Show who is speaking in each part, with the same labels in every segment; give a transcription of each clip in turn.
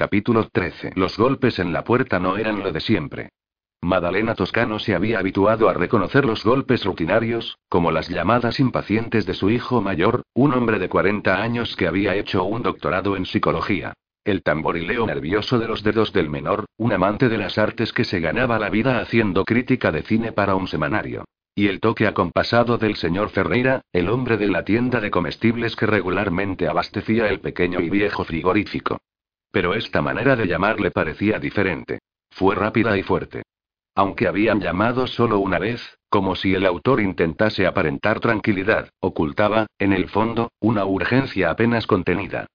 Speaker 1: Capítulo 13. Los golpes en la puerta no eran lo de siempre. Madalena Toscano se había habituado a reconocer los golpes rutinarios, como las llamadas impacientes de su hijo mayor, un hombre de 40 años que había hecho un doctorado en psicología. El tamborileo nervioso de los dedos del menor, un amante de las artes que se ganaba la vida haciendo crítica de cine para un semanario. Y el toque acompasado del señor Ferreira, el hombre de la tienda de comestibles que regularmente abastecía el pequeño y viejo frigorífico. Pero esta manera de llamar le parecía diferente. Fue rápida y fuerte. Aunque habían llamado solo una vez, como si el autor intentase aparentar tranquilidad, ocultaba, en el fondo, una urgencia apenas contenida.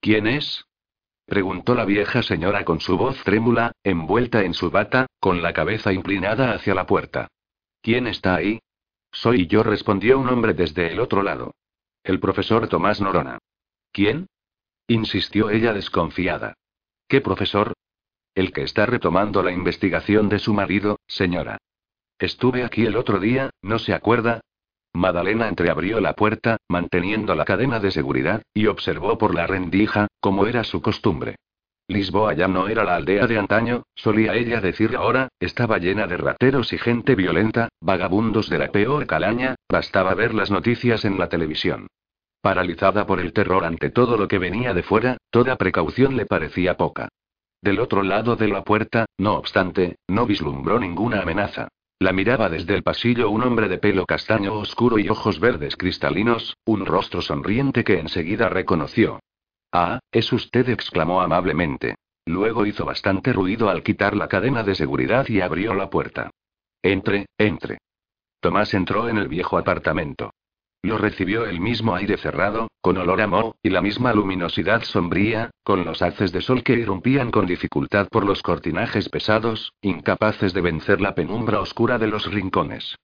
Speaker 1: ¿Quién es? preguntó la vieja señora con su voz trémula, envuelta en su bata, con la cabeza inclinada hacia la puerta. ¿Quién está ahí? Soy yo, respondió un hombre desde el otro lado. El profesor Tomás Norona. ¿Quién? Insistió ella desconfiada. ¿Qué profesor? El que está retomando la investigación de su marido, señora. Estuve aquí el otro día, ¿no se acuerda? Madalena entreabrió la puerta, manteniendo la cadena de seguridad, y observó por la rendija, como era su costumbre. Lisboa ya no era la aldea de antaño, solía ella decir ahora, estaba llena de rateros y gente violenta, vagabundos de la peor calaña, bastaba ver las noticias en la televisión. Paralizada por el terror ante todo lo que venía de fuera, toda precaución le parecía poca. Del otro lado de la puerta, no obstante, no vislumbró ninguna amenaza. La miraba desde el pasillo un hombre de pelo castaño oscuro y ojos verdes cristalinos, un rostro sonriente que enseguida reconoció. Ah, es usted, exclamó amablemente. Luego hizo bastante ruido al quitar la cadena de seguridad y abrió la puerta. Entre, entre. Tomás entró en el viejo apartamento. Lo recibió el mismo aire cerrado, con olor a moho, y la misma luminosidad sombría, con los haces de sol que irrumpían con dificultad por los cortinajes pesados, incapaces de vencer la penumbra oscura de los rincones.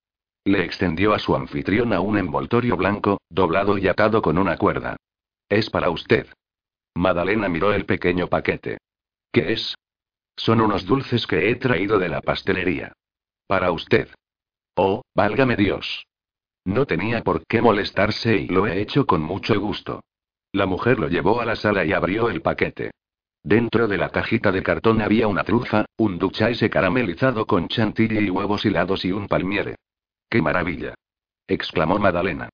Speaker 1: Le extendió a su anfitriona un envoltorio blanco, doblado y atado con una cuerda. Es para usted. Madalena miró el pequeño paquete. ¿Qué es? Son unos dulces que he traído de la pastelería. Para usted. Oh, válgame Dios. No tenía por qué molestarse y lo he hecho con mucho gusto. La mujer lo llevó a la sala y abrió el paquete. Dentro de la cajita de cartón había una trufa, un duchaise caramelizado con chantilly y huevos hilados y un palmiere. ¡Qué maravilla! exclamó Madalena.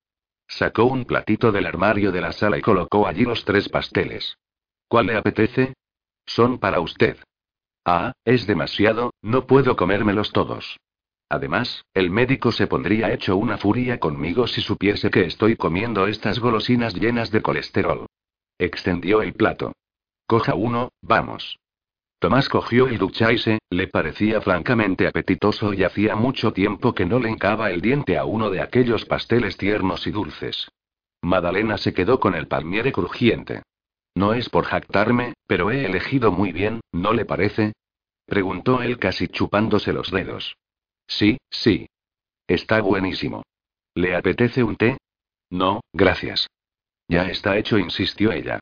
Speaker 1: Sacó un platito del armario de la sala y colocó allí los tres pasteles. ¿Cuál le apetece? Son para usted. Ah, es demasiado, no puedo comérmelos todos. Además, el médico se pondría hecho una furia conmigo si supiese que estoy comiendo estas golosinas llenas de colesterol. Extendió el plato. Coja uno, vamos. Tomás cogió el duchaise, le parecía francamente apetitoso y hacía mucho tiempo que no le encaba el diente a uno de aquellos pasteles tiernos y dulces. Madalena se quedó con el palmiere crujiente. No es por jactarme, pero he elegido muy bien, ¿no le parece? preguntó él casi chupándose los dedos. Sí, sí. Está buenísimo. ¿Le apetece un té? No, gracias. Ya está hecho, insistió ella.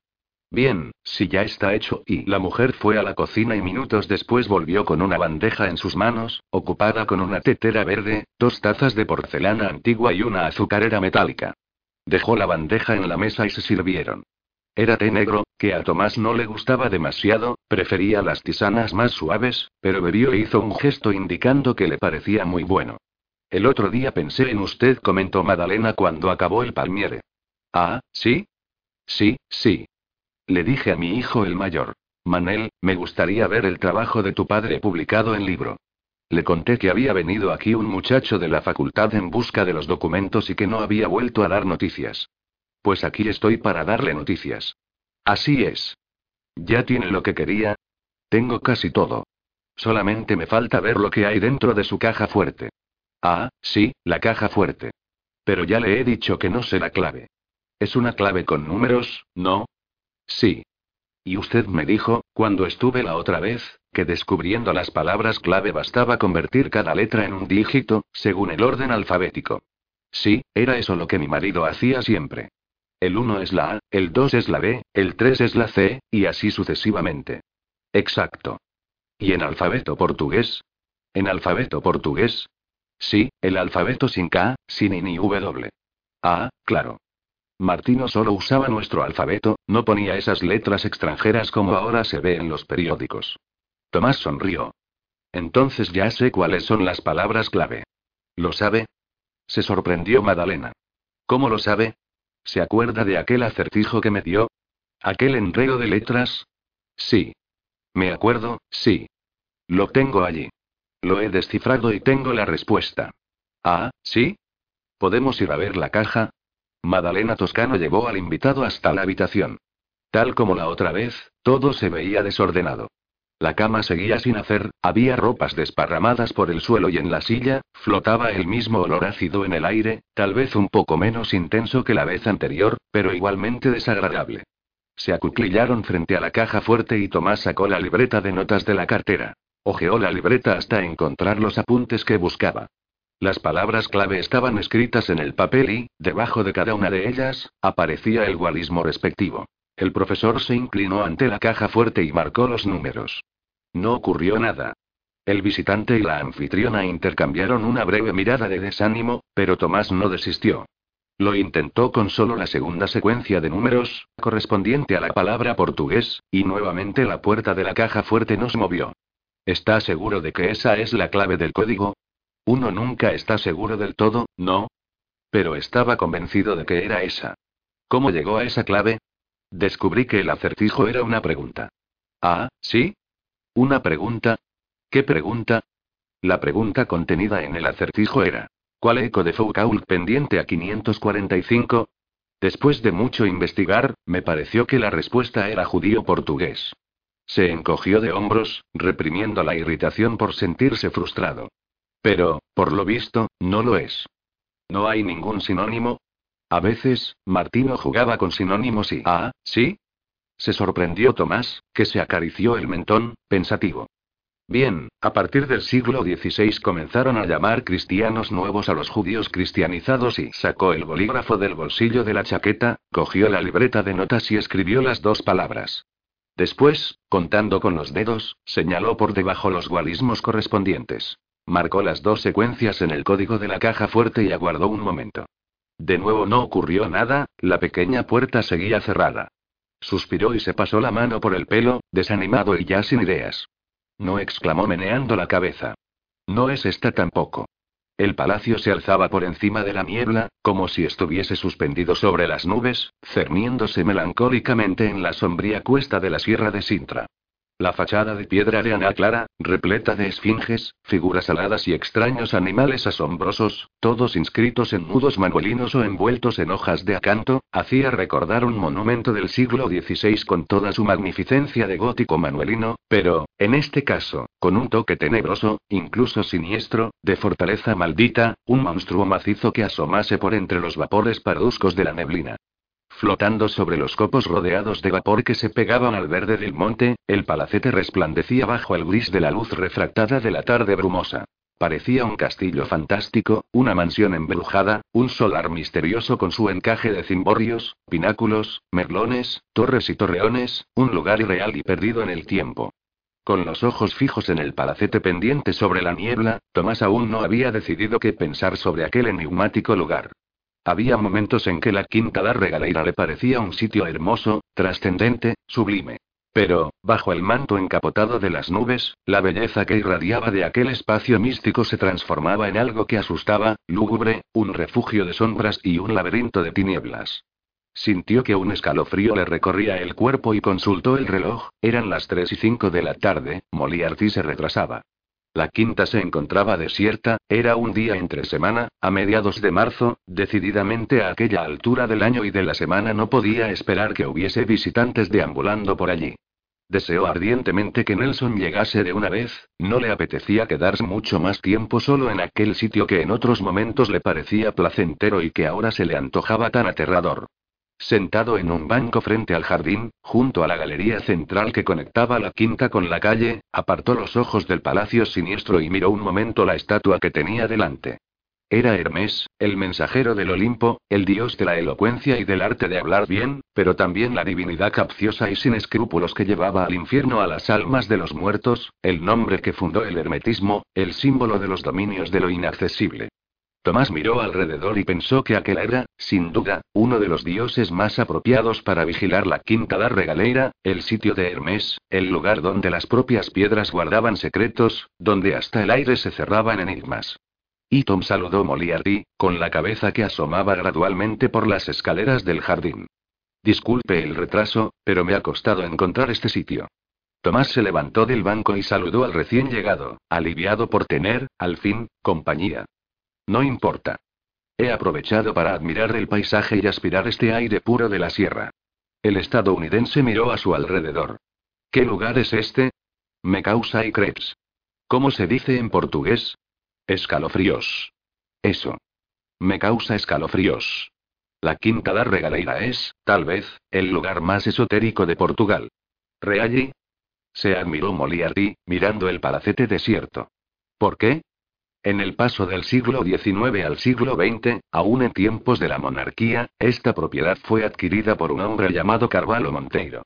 Speaker 1: Bien, si ya está hecho, y la mujer fue a la cocina y minutos después volvió con una bandeja en sus manos, ocupada con una tetera verde, dos tazas de porcelana antigua y una azucarera metálica. Dejó la bandeja en la mesa y se sirvieron. Era té negro, que a Tomás no le gustaba demasiado, prefería las tisanas más suaves, pero bebió e hizo un gesto indicando que le parecía muy bueno. El otro día pensé en usted, comentó Madalena cuando acabó el palmiere. Ah, ¿sí? Sí, sí. Le dije a mi hijo el mayor. Manel, me gustaría ver el trabajo de tu padre publicado en libro. Le conté que había venido aquí un muchacho de la facultad en busca de los documentos y que no había vuelto a dar noticias. Pues aquí estoy para darle noticias. Así es. ¿Ya tiene lo que quería? Tengo casi todo. Solamente me falta ver lo que hay dentro de su caja fuerte. Ah, sí, la caja fuerte. Pero ya le he dicho que no la clave. Es una clave con números, ¿no? Sí. Y usted me dijo, cuando estuve la otra vez, que descubriendo las palabras clave bastaba convertir cada letra en un dígito, según el orden alfabético. Sí, era eso lo que mi marido hacía siempre. El 1 es la A, el 2 es la B, el 3 es la C, y así sucesivamente. Exacto. ¿Y en alfabeto portugués? ¿En alfabeto portugués? Sí, el alfabeto sin K, sin I ni W. Ah, claro. Martino solo usaba nuestro alfabeto, no ponía esas letras extranjeras como ahora se ve en los periódicos. Tomás sonrió. Entonces ya sé cuáles son las palabras clave. ¿Lo sabe? Se sorprendió Madalena. ¿Cómo lo sabe? ¿Se acuerda de aquel acertijo que me dio? ¿Aquel enredo de letras? Sí. Me acuerdo, sí. Lo tengo allí. Lo he descifrado y tengo la respuesta. Ah, ¿sí? ¿Podemos ir a ver la caja? Madalena Toscano llevó al invitado hasta la habitación. Tal como la otra vez, todo se veía desordenado. La cama seguía sin hacer, había ropas desparramadas por el suelo y en la silla, flotaba el mismo olor ácido en el aire, tal vez un poco menos intenso que la vez anterior, pero igualmente desagradable. Se acuclillaron frente a la caja fuerte y Tomás sacó la libreta de notas de la cartera. Ojeó la libreta hasta encontrar los apuntes que buscaba. Las palabras clave estaban escritas en el papel y, debajo de cada una de ellas, aparecía el gualismo respectivo. El profesor se inclinó ante la caja fuerte y marcó los números. No ocurrió nada. El visitante y la anfitriona intercambiaron una breve mirada de desánimo, pero Tomás no desistió. Lo intentó con solo la segunda secuencia de números, correspondiente a la palabra portugués, y nuevamente la puerta de la caja fuerte nos movió. ¿Está seguro de que esa es la clave del código? Uno nunca está seguro del todo, ¿no? Pero estaba convencido de que era esa. ¿Cómo llegó a esa clave? Descubrí que el acertijo era una pregunta. Ah, ¿sí? ¿Una pregunta? ¿Qué pregunta? La pregunta contenida en el acertijo era: ¿Cuál eco de Foucault pendiente a 545? Después de mucho investigar, me pareció que la respuesta era judío portugués. Se encogió de hombros, reprimiendo la irritación por sentirse frustrado. Pero, por lo visto, no lo es. ¿No hay ningún sinónimo? A veces, Martino jugaba con sinónimos y... Ah, ¿sí? Se sorprendió Tomás, que se acarició el mentón, pensativo. Bien, a partir del siglo XVI comenzaron a llamar cristianos nuevos a los judíos cristianizados y sacó el bolígrafo del bolsillo de la chaqueta, cogió la libreta de notas y escribió las dos palabras. Después, contando con los dedos, señaló por debajo los gualismos correspondientes. Marcó las dos secuencias en el código de la caja fuerte y aguardó un momento. De nuevo no ocurrió nada, la pequeña puerta seguía cerrada. Suspiró y se pasó la mano por el pelo, desanimado y ya sin ideas. No exclamó meneando la cabeza. No es esta tampoco. El palacio se alzaba por encima de la niebla, como si estuviese suspendido sobre las nubes, cerniéndose melancólicamente en la sombría cuesta de la sierra de Sintra. La fachada de piedra de Clara, repleta de esfinges, figuras aladas y extraños animales asombrosos, todos inscritos en nudos manuelinos o envueltos en hojas de acanto, hacía recordar un monumento del siglo XVI con toda su magnificencia de gótico manuelino, pero, en este caso, con un toque tenebroso, incluso siniestro, de fortaleza maldita, un monstruo macizo que asomase por entre los vapores parduzcos de la neblina. Flotando sobre los copos rodeados de vapor que se pegaban al verde del monte, el palacete resplandecía bajo el gris de la luz refractada de la tarde brumosa. Parecía un castillo fantástico, una mansión embrujada, un solar misterioso con su encaje de cimborrios, pináculos, merlones, torres y torreones, un lugar irreal y perdido en el tiempo. Con los ojos fijos en el palacete pendiente sobre la niebla, Tomás aún no había decidido qué pensar sobre aquel enigmático lugar. Había momentos en que la Quinta da Regaleira le parecía un sitio hermoso, trascendente, sublime. Pero, bajo el manto encapotado de las nubes, la belleza que irradiaba de aquel espacio místico se transformaba en algo que asustaba, lúgubre, un refugio de sombras y un laberinto de tinieblas. Sintió que un escalofrío le recorría el cuerpo y consultó el reloj, eran las tres y cinco de la tarde, Moliarty se retrasaba. La quinta se encontraba desierta, era un día entre semana, a mediados de marzo, decididamente a aquella altura del año y de la semana no podía esperar que hubiese visitantes deambulando por allí. Deseó ardientemente que Nelson llegase de una vez, no le apetecía quedarse mucho más tiempo solo en aquel sitio que en otros momentos le parecía placentero y que ahora se le antojaba tan aterrador. Sentado en un banco frente al jardín, junto a la galería central que conectaba la quinta con la calle, apartó los ojos del palacio siniestro y miró un momento la estatua que tenía delante. Era Hermes, el mensajero del Olimpo, el dios de la elocuencia y del arte de hablar bien, pero también la divinidad capciosa y sin escrúpulos que llevaba al infierno a las almas de los muertos, el nombre que fundó el hermetismo, el símbolo de los dominios de lo inaccesible. Tomás miró alrededor y pensó que aquel era, sin duda, uno de los dioses más apropiados para vigilar la quinta da regaleira, el sitio de Hermes, el lugar donde las propias piedras guardaban secretos, donde hasta el aire se cerraba en enigmas. Y Tom saludó Moliarty, con la cabeza que asomaba gradualmente por las escaleras del jardín. Disculpe el retraso, pero me ha costado encontrar este sitio. Tomás se levantó del banco y saludó al recién llegado, aliviado por tener, al fin, compañía. No importa. He aprovechado para admirar el paisaje y aspirar este aire puro de la sierra. El estadounidense miró a su alrededor. ¿Qué lugar es este? Me causa y. ¿Cómo se dice en portugués? Escalofríos. Eso. Me causa escalofríos. La Quinta da Regaleira es, tal vez, el lugar más esotérico de Portugal. ¿Realli? Se admiró Moliarty, mirando el palacete desierto. ¿Por qué? En el paso del siglo XIX al siglo XX, aún en tiempos de la monarquía, esta propiedad fue adquirida por un hombre llamado Carvalho Monteiro.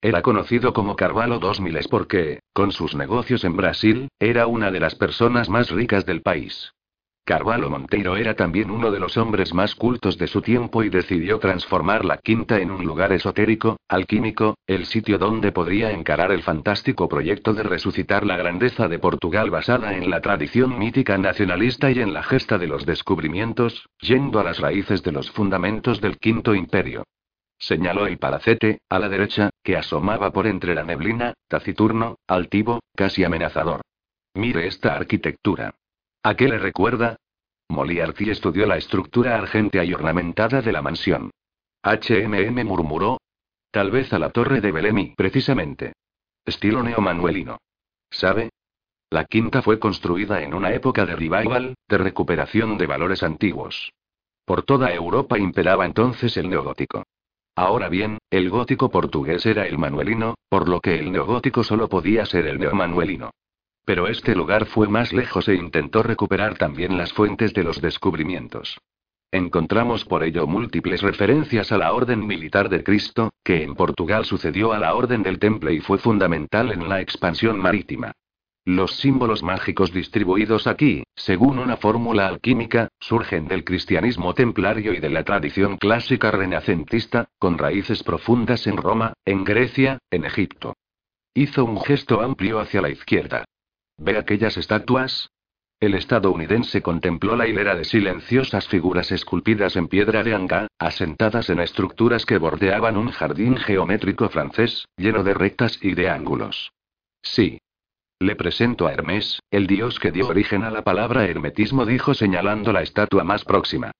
Speaker 1: Era conocido como Carvalho 2000 porque, con sus negocios en Brasil, era una de las personas más ricas del país. Carvalho Monteiro era también uno de los hombres más cultos de su tiempo y decidió transformar la quinta en un lugar esotérico, alquímico, el sitio donde podría encarar el fantástico proyecto de resucitar la grandeza de Portugal basada en la tradición mítica nacionalista y en la gesta de los descubrimientos, yendo a las raíces de los fundamentos del quinto imperio. Señaló el palacete, a la derecha, que asomaba por entre la neblina, taciturno, altivo, casi amenazador. Mire esta arquitectura. ¿A qué le recuerda? Moliarty estudió la estructura argentea y ornamentada de la mansión. HMM murmuró. Tal vez a la torre de Belemi, precisamente. Estilo neomanuelino. ¿Sabe? La quinta fue construida en una época de revival, de recuperación de valores antiguos. Por toda Europa imperaba entonces el neogótico. Ahora bien, el gótico portugués era el manuelino, por lo que el neogótico solo podía ser el neomanuelino. Pero este lugar fue más lejos e intentó recuperar también las fuentes de los descubrimientos. Encontramos por ello múltiples referencias a la Orden Militar de Cristo, que en Portugal sucedió a la Orden del Temple y fue fundamental en la expansión marítima. Los símbolos mágicos distribuidos aquí, según una fórmula alquímica, surgen del cristianismo templario y de la tradición clásica renacentista, con raíces profundas en Roma, en Grecia, en Egipto. Hizo un gesto amplio hacia la izquierda. ¿Ve aquellas estatuas? El estadounidense contempló la hilera de silenciosas figuras esculpidas en piedra de Anga, asentadas en estructuras que bordeaban un jardín geométrico francés, lleno de rectas y de ángulos. Sí, le presento a Hermes, el dios que dio origen a la palabra hermetismo, dijo señalando la estatua más próxima.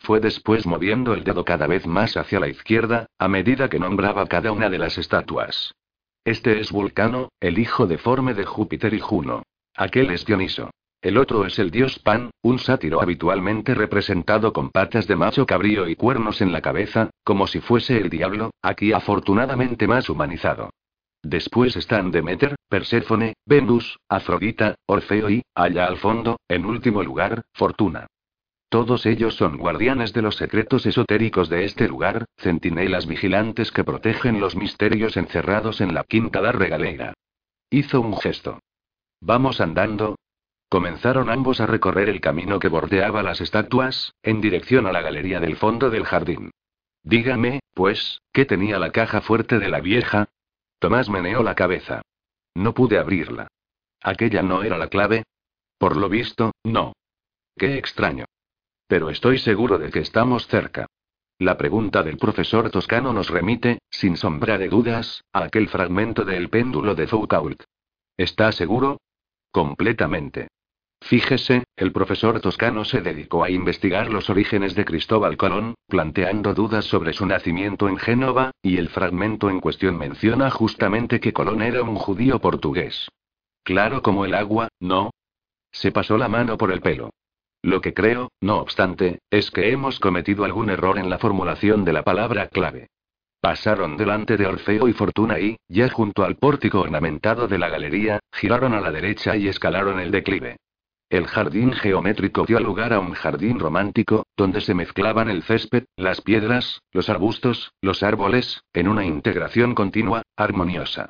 Speaker 1: Fue después moviendo el dedo cada vez más hacia la izquierda, a medida que nombraba cada una de las estatuas. Este es Vulcano, el hijo deforme de Júpiter y Juno. Aquel es Dioniso. El otro es el dios Pan, un sátiro habitualmente representado con patas de macho cabrío y cuernos en la cabeza, como si fuese el diablo, aquí afortunadamente más humanizado. Después están Demeter, Perséfone, Venus, Afrodita, Orfeo y, allá al fondo, en último lugar, Fortuna. Todos ellos son guardianes de los secretos esotéricos de este lugar, centinelas vigilantes que protegen los misterios encerrados en la quinta da regaleira. Hizo un gesto. Vamos andando. Comenzaron ambos a recorrer el camino que bordeaba las estatuas, en dirección a la galería del fondo del jardín. Dígame, pues, ¿qué tenía la caja fuerte de la vieja? Tomás meneó la cabeza. No pude abrirla. ¿Aquella no era la clave? Por lo visto, no. Qué extraño. Pero estoy seguro de que estamos cerca. La pregunta del profesor Toscano nos remite, sin sombra de dudas, a aquel fragmento del péndulo de Foucault. ¿Está seguro? Completamente. Fíjese, el profesor toscano se dedicó a investigar los orígenes de Cristóbal Colón, planteando dudas sobre su nacimiento en Génova, y el fragmento en cuestión menciona justamente que Colón era un judío portugués. Claro como el agua, ¿no? Se pasó la mano por el pelo. Lo que creo, no obstante, es que hemos cometido algún error en la formulación de la palabra clave. Pasaron delante de Orfeo y Fortuna y, ya junto al pórtico ornamentado de la galería, giraron a la derecha y escalaron el declive. El jardín geométrico dio lugar a un jardín romántico, donde se mezclaban el césped, las piedras, los arbustos, los árboles, en una integración continua, armoniosa.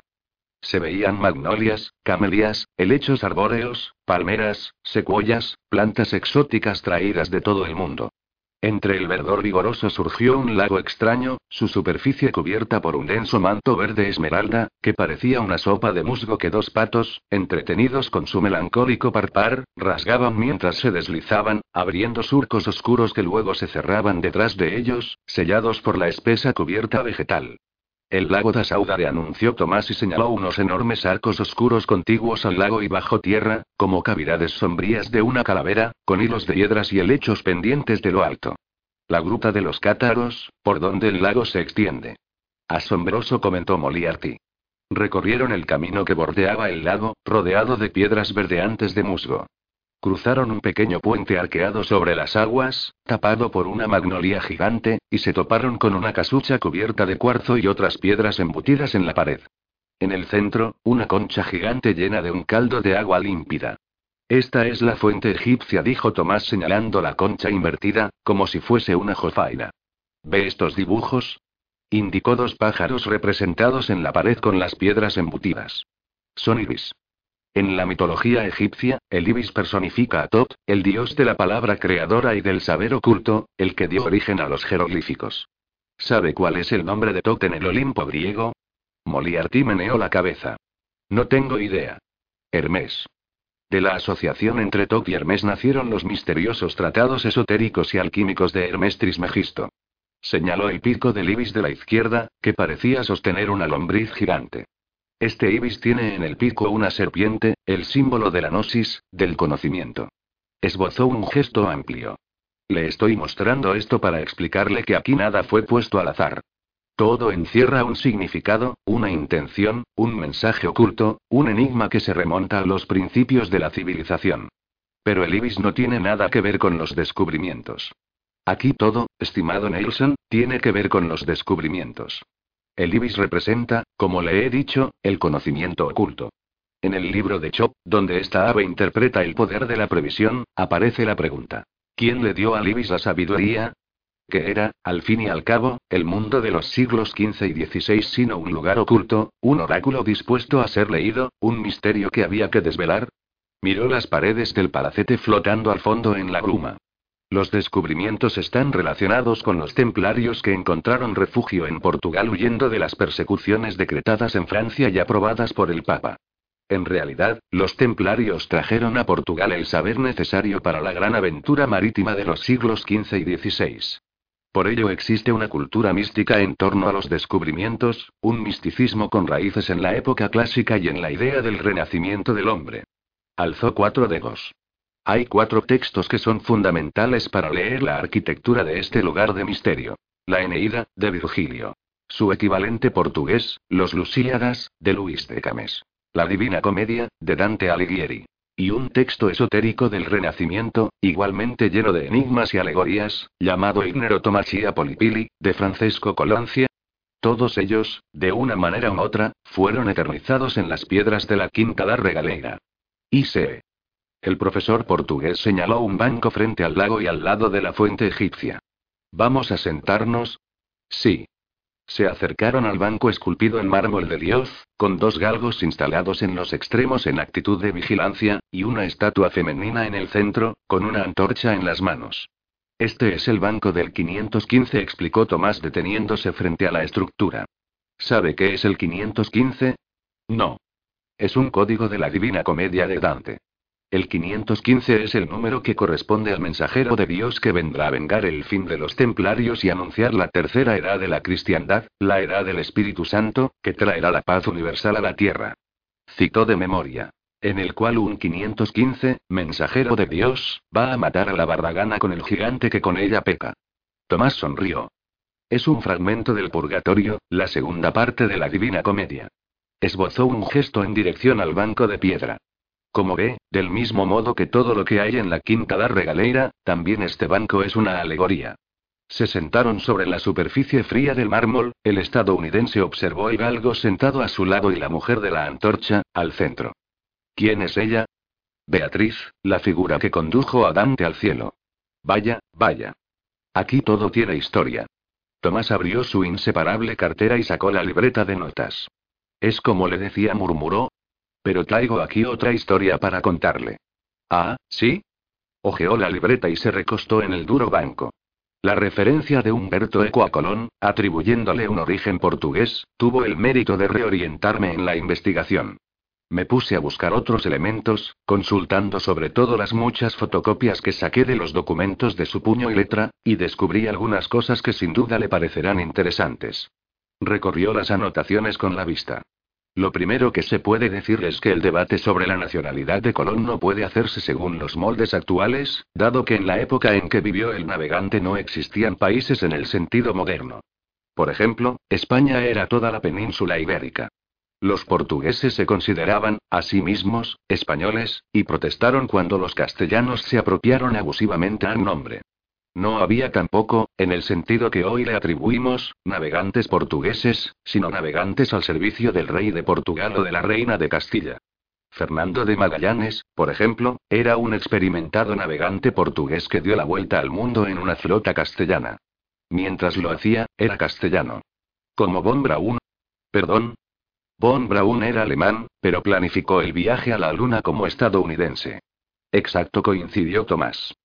Speaker 1: Se veían magnolias, camelias, helechos arbóreos, palmeras, secuoyas, plantas exóticas traídas de todo el mundo. Entre el verdor vigoroso surgió un lago extraño, su superficie cubierta por un denso manto verde esmeralda, que parecía una sopa de musgo que dos patos, entretenidos con su melancólico parpar, rasgaban mientras se deslizaban, abriendo surcos oscuros que luego se cerraban detrás de ellos, sellados por la espesa cubierta vegetal. El lago da Saudare anunció Tomás y señaló unos enormes arcos oscuros contiguos al lago y bajo tierra, como cavidades sombrías de una calavera, con hilos de piedras y helechos pendientes de lo alto. La gruta de los cátaros, por donde el lago se extiende. Asombroso comentó Moliarty. Recorrieron el camino que bordeaba el lago, rodeado de piedras verdeantes de musgo. Cruzaron un pequeño puente arqueado sobre las aguas, tapado por una magnolia gigante, y se toparon con una casucha cubierta de cuarzo y otras piedras embutidas en la pared. En el centro, una concha gigante llena de un caldo de agua límpida. Esta es la fuente egipcia, dijo Tomás señalando la concha invertida, como si fuese una jofaina. ¿Ve estos dibujos? Indicó dos pájaros representados en la pared con las piedras embutidas. Son ibis. En la mitología egipcia, el ibis personifica a Tot, el dios de la palabra creadora y del saber oculto, el que dio origen a los jeroglíficos. ¿Sabe cuál es el nombre de Tot en el Olimpo griego? Moliarty meneó la cabeza. No tengo idea. Hermes. De la asociación entre Tot y Hermes nacieron los misteriosos tratados esotéricos y alquímicos de Hermes Trismegisto. Señaló el pico del ibis de la izquierda, que parecía sostener una lombriz gigante. Este ibis tiene en el pico una serpiente, el símbolo de la gnosis, del conocimiento. Esbozó un gesto amplio. Le estoy mostrando esto para explicarle que aquí nada fue puesto al azar. Todo encierra un significado, una intención, un mensaje oculto, un enigma que se remonta a los principios de la civilización. Pero el ibis no tiene nada que ver con los descubrimientos. Aquí todo, estimado Nelson, tiene que ver con los descubrimientos. El ibis representa, como le he dicho, el conocimiento oculto. En el libro de Chop, donde esta ave interpreta el poder de la previsión, aparece la pregunta. ¿Quién le dio al ibis la sabiduría? Que era, al fin y al cabo, el mundo de los siglos XV y XVI sino un lugar oculto, un oráculo dispuesto a ser leído, un misterio que había que desvelar. Miró las paredes del palacete flotando al fondo en la bruma. Los descubrimientos están relacionados con los templarios que encontraron refugio en Portugal huyendo de las persecuciones decretadas en Francia y aprobadas por el Papa. En realidad, los templarios trajeron a Portugal el saber necesario para la gran aventura marítima de los siglos XV y XVI. Por ello existe una cultura mística en torno a los descubrimientos, un misticismo con raíces en la época clásica y en la idea del renacimiento del hombre. Alzó cuatro dedos. Hay cuatro textos que son fundamentales para leer la arquitectura de este lugar de misterio. La Eneida, de Virgilio. Su equivalente portugués, Los Lusíadas, de Luis de Cames. La Divina Comedia, de Dante Alighieri. Y un texto esotérico del Renacimiento, igualmente lleno de enigmas y alegorías, llamado Ignerotomachia Polipili, de Francesco Colancia. Todos ellos, de una manera u otra, fueron eternizados en las piedras de la Quinta da Regaleira. Y se el profesor portugués señaló un banco frente al lago y al lado de la fuente egipcia. ¿Vamos a sentarnos? Sí. Se acercaron al banco esculpido en mármol de Dios, con dos galgos instalados en los extremos en actitud de vigilancia, y una estatua femenina en el centro, con una antorcha en las manos. Este es el banco del 515, explicó Tomás deteniéndose frente a la estructura. ¿Sabe qué es el 515? No. Es un código de la Divina Comedia de Dante. El 515 es el número que corresponde al mensajero de Dios que vendrá a vengar el fin de los templarios y anunciar la tercera edad de la cristiandad, la edad del Espíritu Santo, que traerá la paz universal a la tierra. Citó de memoria. En el cual un 515, mensajero de Dios, va a matar a la bardagana con el gigante que con ella peca. Tomás sonrió. Es un fragmento del Purgatorio, la segunda parte de la Divina Comedia. Esbozó un gesto en dirección al banco de piedra. Como ve, del mismo modo que todo lo que hay en la Quinta da Regaleira, también este banco es una alegoría. Se sentaron sobre la superficie fría del mármol, el estadounidense observó el galgo sentado a su lado y la mujer de la antorcha, al centro. ¿Quién es ella? Beatriz, la figura que condujo a Dante al cielo. Vaya, vaya. Aquí todo tiene historia. Tomás abrió su inseparable cartera y sacó la libreta de notas. Es como le decía, murmuró. Pero traigo aquí otra historia para contarle. Ah, ¿sí? Ojeó la libreta y se recostó en el duro banco. La referencia de Humberto Eco a Colón, atribuyéndole un origen portugués, tuvo el mérito de reorientarme en la investigación. Me puse a buscar otros elementos, consultando sobre todo las muchas fotocopias que saqué de los documentos de su puño y letra, y descubrí algunas cosas que sin duda le parecerán interesantes. Recorrió las anotaciones con la vista. Lo primero que se puede decir es que el debate sobre la nacionalidad de Colón no puede hacerse según los moldes actuales, dado que en la época en que vivió el navegante no existían países en el sentido moderno. Por ejemplo, España era toda la península ibérica. Los portugueses se consideraban, a sí mismos, españoles, y protestaron cuando los castellanos se apropiaron abusivamente al nombre. No había tampoco, en el sentido que hoy le atribuimos, navegantes portugueses, sino navegantes al servicio del rey de Portugal o de la reina de Castilla. Fernando de Magallanes, por ejemplo, era un experimentado navegante portugués que dio la vuelta al mundo en una flota castellana. Mientras lo hacía, era castellano. Como Von Braun. Perdón, Von Braun era alemán, pero planificó el viaje a la Luna como estadounidense. Exacto, coincidió Tomás.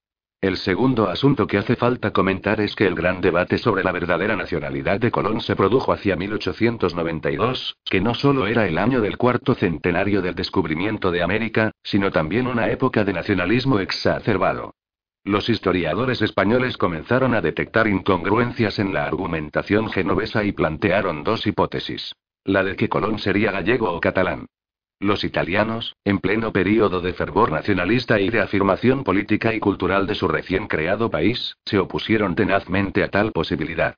Speaker 1: El segundo asunto que hace falta comentar es que el gran debate sobre la verdadera nacionalidad de Colón se produjo hacia 1892, que no solo era el año del cuarto centenario del descubrimiento de América, sino también una época de nacionalismo exacerbado. Los historiadores españoles comenzaron a detectar incongruencias en la argumentación genovesa y plantearon dos hipótesis. La de que Colón sería gallego o catalán. Los italianos, en pleno período de fervor nacionalista y de afirmación política y cultural de su recién creado país, se opusieron tenazmente a tal posibilidad.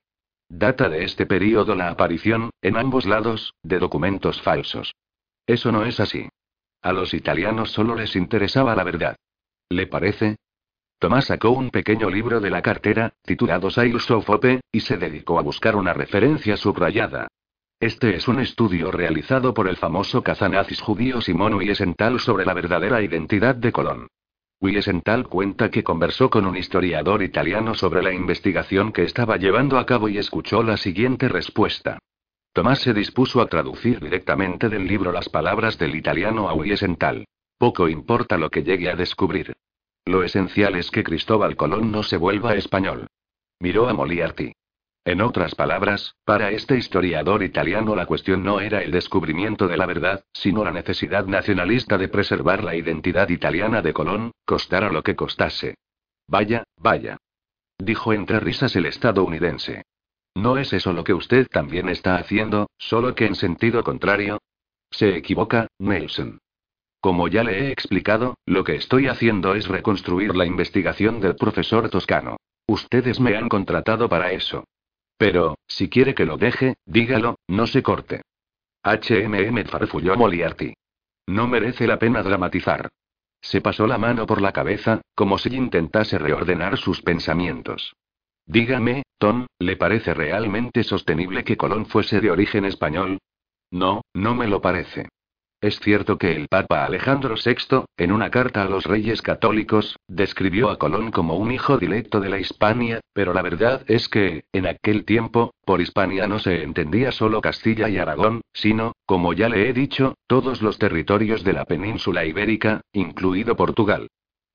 Speaker 1: Data de este período la aparición, en ambos lados, de documentos falsos. Eso no es así. A los italianos solo les interesaba la verdad. ¿Le parece? Tomás sacó un pequeño libro de la cartera, titulado Silos of Hope, y se dedicó a buscar una referencia subrayada. Este es un estudio realizado por el famoso cazanazis judío Simón Wiesenthal sobre la verdadera identidad de Colón. Wiesenthal cuenta que conversó con un historiador italiano sobre la investigación que estaba llevando a cabo y escuchó la siguiente respuesta. Tomás se dispuso a traducir directamente del libro las palabras del italiano a Wiesenthal. Poco importa lo que llegue a descubrir. Lo esencial es que Cristóbal Colón no se vuelva español. Miró a Moliarty. En otras palabras, para este historiador italiano la cuestión no era el descubrimiento de la verdad, sino la necesidad nacionalista de preservar la identidad italiana de Colón, costara lo que costase. Vaya, vaya. Dijo entre risas el estadounidense. ¿No es eso lo que usted también está haciendo, solo que en sentido contrario? Se equivoca, Nelson. Como ya le he explicado, lo que estoy haciendo es reconstruir la investigación del profesor Toscano. Ustedes me han contratado para eso. Pero, si quiere que lo deje, dígalo, no se corte. HMM farfulló Moliarty. No merece la pena dramatizar. Se pasó la mano por la cabeza, como si intentase reordenar sus pensamientos. Dígame, Tom, ¿le parece realmente sostenible que Colón fuese de origen español? No, no me lo parece. Es cierto que el Papa Alejandro VI, en una carta a los reyes católicos, describió a Colón como un hijo directo de la Hispania, pero la verdad es que, en aquel tiempo, por Hispania no se entendía solo Castilla y Aragón, sino, como ya le he dicho, todos los territorios de la península ibérica, incluido Portugal.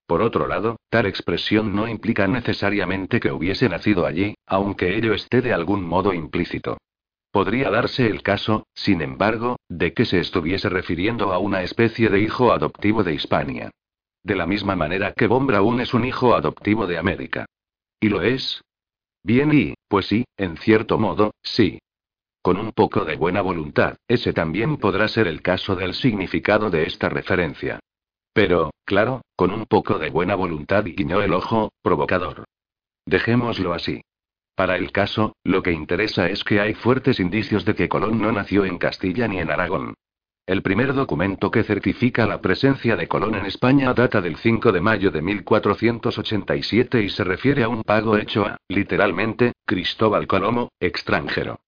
Speaker 1: Por otro lado, tal expresión no implica necesariamente que hubiese nacido allí, aunque ello esté de algún modo implícito. Podría darse el caso, sin embargo, de que se estuviese refiriendo a una especie de hijo adoptivo de Hispania. De la misma manera que Von Braun es un hijo adoptivo de América. ¿Y lo es? Bien y, pues sí, en cierto modo, sí. Con un poco de buena voluntad, ese también podrá ser el caso del significado de esta referencia. Pero, claro, con un poco de buena voluntad y guiñó el ojo, provocador. Dejémoslo así. Para el caso, lo que interesa es que hay fuertes indicios de que Colón no nació en Castilla ni en Aragón. El primer documento que certifica la presencia de Colón en España data del 5 de mayo de 1487 y se refiere a un pago hecho a, literalmente, Cristóbal Colomo, extranjero.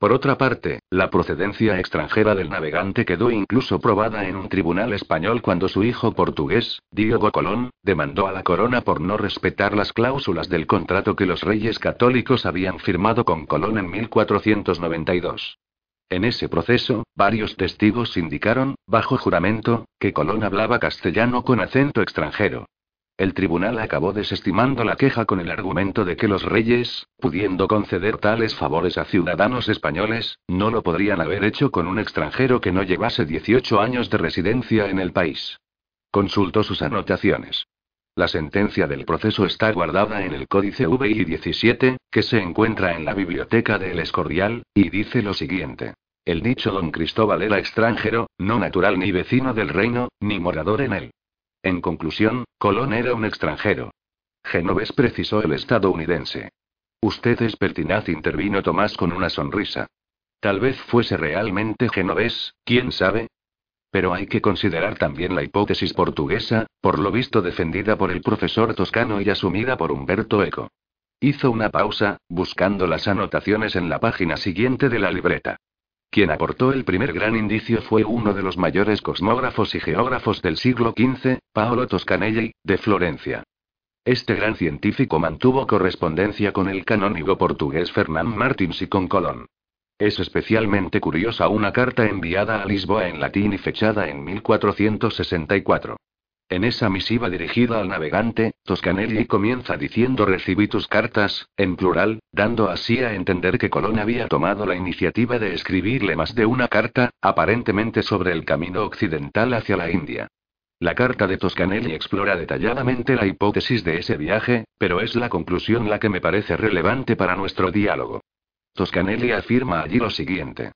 Speaker 1: Por otra parte, la procedencia extranjera del navegante quedó incluso probada en un tribunal español cuando su hijo portugués, Diego Colón, demandó a la corona por no respetar las cláusulas del contrato que los reyes católicos habían firmado con Colón en 1492. En ese proceso, varios testigos indicaron, bajo juramento, que Colón hablaba castellano con acento extranjero. El tribunal acabó desestimando la queja con el argumento de que los reyes, pudiendo conceder tales favores a ciudadanos españoles, no lo podrían haber hecho con un extranjero que no llevase 18 años de residencia en el país. Consultó sus anotaciones. La sentencia del proceso está guardada en el Códice VI 17, que se encuentra en la biblioteca de El Escorial, y dice lo siguiente. El dicho don Cristóbal era extranjero, no natural ni vecino del reino, ni morador en él. En conclusión, Colón era un extranjero. Genovés precisó el estadounidense. Usted es pertinaz, intervino Tomás con una sonrisa. Tal vez fuese realmente genovés, quién sabe, pero hay que considerar también la hipótesis portuguesa, por lo visto defendida por el profesor toscano y asumida por Humberto Eco. Hizo una pausa, buscando las anotaciones en la página siguiente de la libreta. Quien aportó el primer gran indicio fue uno de los mayores cosmógrafos y geógrafos del siglo XV, Paolo Toscanelli, de Florencia. Este gran científico mantuvo correspondencia con el canónigo portugués Fernán Martins y con Colón. Es especialmente curiosa una carta enviada a Lisboa en latín y fechada en 1464. En esa misiva dirigida al navegante, Toscanelli comienza diciendo recibí tus cartas, en plural, dando así a entender que Colón había tomado la iniciativa de escribirle más de una carta, aparentemente sobre el camino occidental hacia la India. La carta de Toscanelli explora detalladamente la hipótesis de ese viaje, pero es la conclusión la que me parece relevante para nuestro diálogo. Toscanelli afirma allí lo siguiente.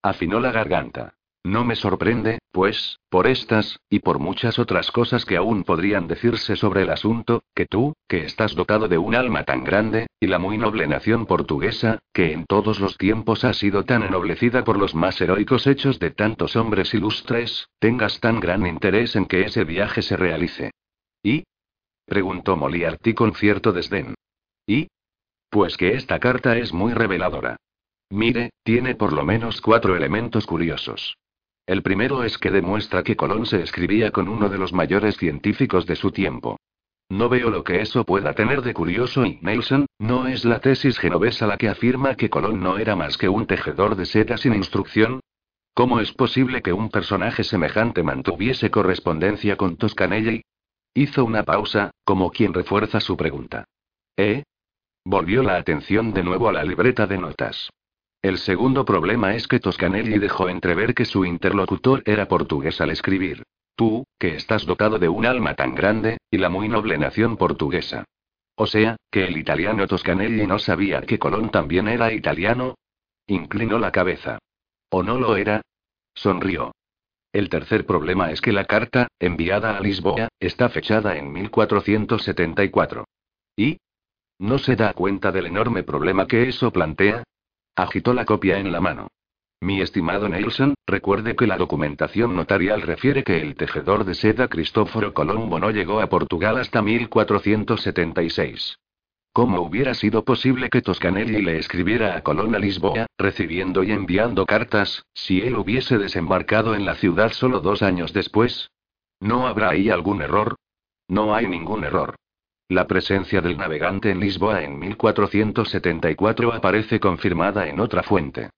Speaker 1: Afinó la garganta. No me sorprende, pues, por estas, y por muchas otras cosas que aún podrían decirse sobre el asunto, que tú, que estás dotado de un alma tan grande, y la muy noble nación portuguesa, que en todos los tiempos ha sido tan ennoblecida por los más heroicos hechos de tantos hombres ilustres, tengas tan gran interés en que ese viaje se realice. ¿Y? preguntó Moliarty con cierto desdén. ¿Y? Pues que esta carta es muy reveladora. Mire, tiene por lo menos cuatro elementos curiosos. El primero es que demuestra que Colón se escribía con uno de los mayores científicos de su tiempo. No veo lo que eso pueda tener de curioso y Nelson, no es la tesis genovesa la que afirma que Colón no era más que un tejedor de seda sin instrucción. ¿Cómo es posible que un personaje semejante mantuviese correspondencia con Toscanelli? Hizo una pausa, como quien refuerza su pregunta. ¿Eh? Volvió la atención de nuevo a la libreta de notas. El segundo problema es que Toscanelli dejó entrever que su interlocutor era portugués al escribir. Tú, que estás dotado de un alma tan grande, y la muy noble nación portuguesa. O sea, que el italiano Toscanelli no sabía que Colón también era italiano. Inclinó la cabeza. ¿O no lo era? Sonrió. El tercer problema es que la carta, enviada a Lisboa, está fechada en 1474. ¿Y? ¿No se da cuenta del enorme problema que eso plantea? Agitó la copia en la mano. Mi estimado Nelson, recuerde que la documentación notarial refiere que el tejedor de seda Cristóforo Colombo no llegó a Portugal hasta 1476. ¿Cómo hubiera sido posible que Toscanelli le escribiera a Colón a Lisboa, recibiendo y enviando cartas, si él hubiese desembarcado en la ciudad solo dos años después? ¿No habrá ahí algún error? No hay ningún error. La presencia del navegante en Lisboa en 1474 aparece confirmada en otra fuente.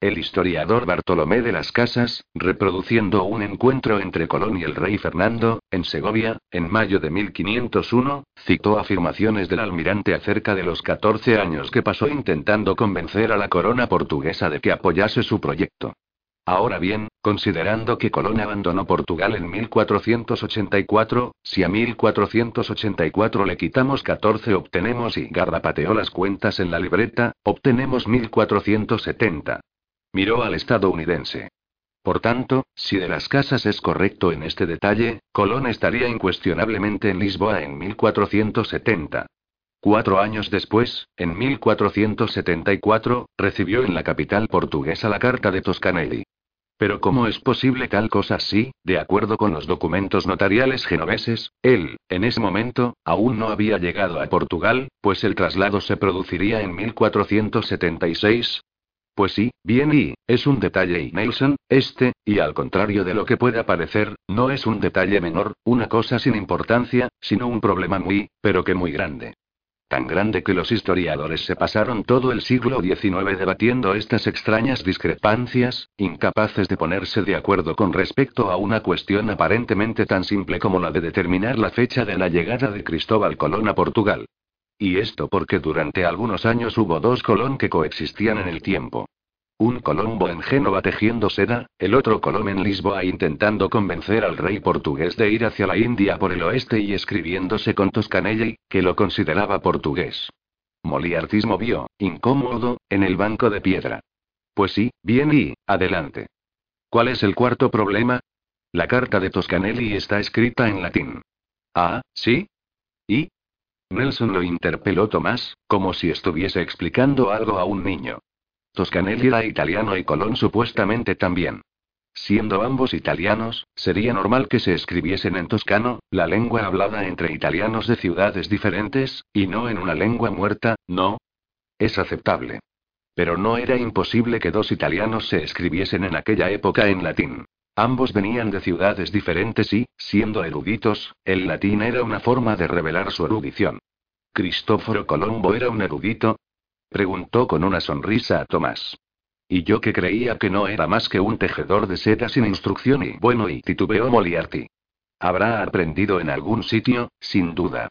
Speaker 1: El historiador Bartolomé de las Casas, reproduciendo un encuentro entre Colón y el rey Fernando, en Segovia, en mayo de 1501, citó afirmaciones del almirante acerca de los 14 años que pasó intentando convencer a la corona portuguesa de que apoyase su proyecto. Ahora bien, considerando que Colón abandonó Portugal en 1484, si a 1484 le quitamos 14 obtenemos y garrapateó las cuentas en la libreta, obtenemos 1470. Miró al estadounidense. Por tanto, si de las casas es correcto en este detalle, Colón estaría incuestionablemente en Lisboa en 1470. Cuatro años después, en 1474, recibió en la capital portuguesa la carta de Toscanelli. Pero ¿cómo es posible tal cosa si, de acuerdo con los documentos notariales genoveses, él, en ese momento, aún no había llegado a Portugal, pues el traslado se produciría en 1476? Pues sí, bien y, es un detalle y Nelson, este, y al contrario de lo que pueda parecer, no es un detalle menor, una cosa sin importancia, sino un problema muy, pero que muy grande. Tan grande que los historiadores se pasaron todo el siglo XIX debatiendo estas extrañas discrepancias, incapaces de ponerse de acuerdo con respecto a una cuestión aparentemente tan simple como la de determinar la fecha de la llegada de Cristóbal Colón a Portugal. Y esto porque durante algunos años hubo dos Colón que coexistían en el tiempo. Un Colombo en Génova tejiendo seda, el otro Colón en Lisboa intentando convencer al rey portugués de ir hacia la India por el oeste y escribiéndose con Toscanelli, que lo consideraba portugués. Moliartismo vio, incómodo, en el banco de piedra. Pues sí, bien y, adelante. ¿Cuál es el cuarto problema? La carta de Toscanelli está escrita en latín. Ah, ¿sí? ¿Y? Nelson lo interpeló Tomás, como si estuviese explicando algo a un niño. Toscanelli era italiano y Colón supuestamente también. Siendo ambos italianos, sería normal que se escribiesen en toscano, la lengua hablada entre italianos de ciudades diferentes, y no en una lengua muerta, ¿no? Es aceptable. Pero no era imposible que dos italianos se escribiesen en aquella época en latín. Ambos venían de ciudades diferentes y, siendo eruditos, el latín era una forma de revelar su erudición. Cristóforo Colombo era un erudito, Preguntó con una sonrisa a Tomás. Y yo que creía que no era más que un tejedor de seda sin instrucción y bueno y titubeó Moliarty. Habrá aprendido en algún sitio, sin duda.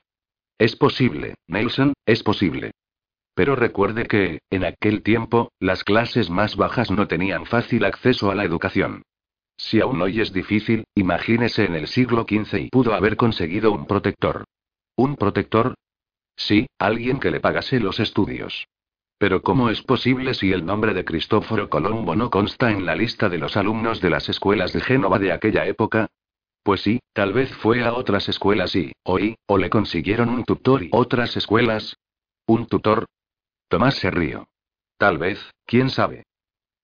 Speaker 1: Es posible, Nelson, es posible. Pero recuerde que, en aquel tiempo, las clases más bajas no tenían fácil acceso a la educación. Si aún hoy es difícil, imagínese en el siglo XV y pudo haber conseguido un protector. ¿Un protector? Sí, alguien que le pagase los estudios. Pero ¿cómo es posible si el nombre de Cristóforo Colombo no consta en la lista de los alumnos de las escuelas de Génova de aquella época? Pues sí, tal vez fue a otras escuelas y, oí, o le consiguieron un tutor y otras escuelas. ¿Un tutor? Tomás se rió. Tal vez, quién sabe.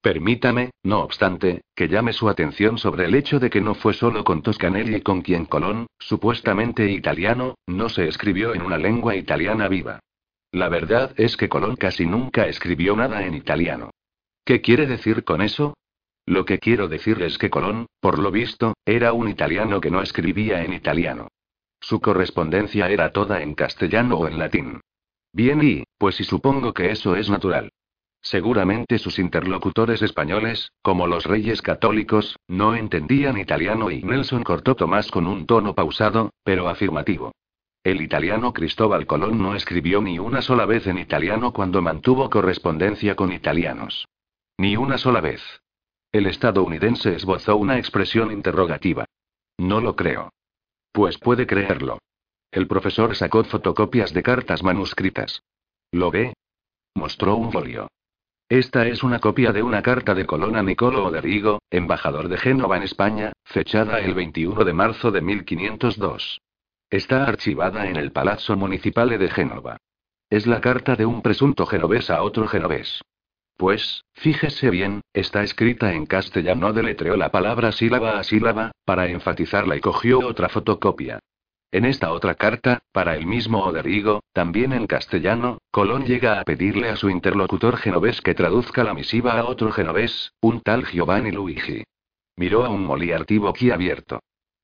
Speaker 1: Permítame, no obstante, que llame su atención sobre el hecho de que no fue solo con Toscanelli con quien Colón, supuestamente italiano, no se escribió en una lengua italiana viva. La verdad es que Colón casi nunca escribió nada en italiano. ¿Qué quiere decir con eso? Lo que quiero decir es que Colón, por lo visto, era un italiano que no escribía en italiano. Su correspondencia era toda en castellano o en latín. Bien y, pues y supongo que eso es natural. Seguramente sus interlocutores españoles, como los reyes católicos, no entendían italiano y Nelson cortó Tomás con un tono pausado, pero afirmativo. El italiano Cristóbal Colón no escribió ni una sola vez en italiano cuando mantuvo correspondencia con italianos. Ni una sola vez. El estadounidense esbozó una expresión interrogativa. No lo creo. Pues puede creerlo. El profesor sacó fotocopias de cartas manuscritas. ¿Lo ve? Mostró un folio. Esta es una copia de una carta de Colón a Nicolo Oderigo, embajador de Génova en España, fechada el 21 de marzo de 1502. Está archivada en el Palazzo Municipale de Génova. Es la carta de un presunto genovés a otro genovés. Pues, fíjese bien, está escrita en castellano, deletreó la palabra sílaba a sílaba, para enfatizarla y cogió otra fotocopia. En esta otra carta, para el mismo Oderigo, también en castellano, Colón llega a pedirle a su interlocutor genovés que traduzca la misiva a otro genovés, un tal Giovanni Luigi. Miró a un Moliarty abierto.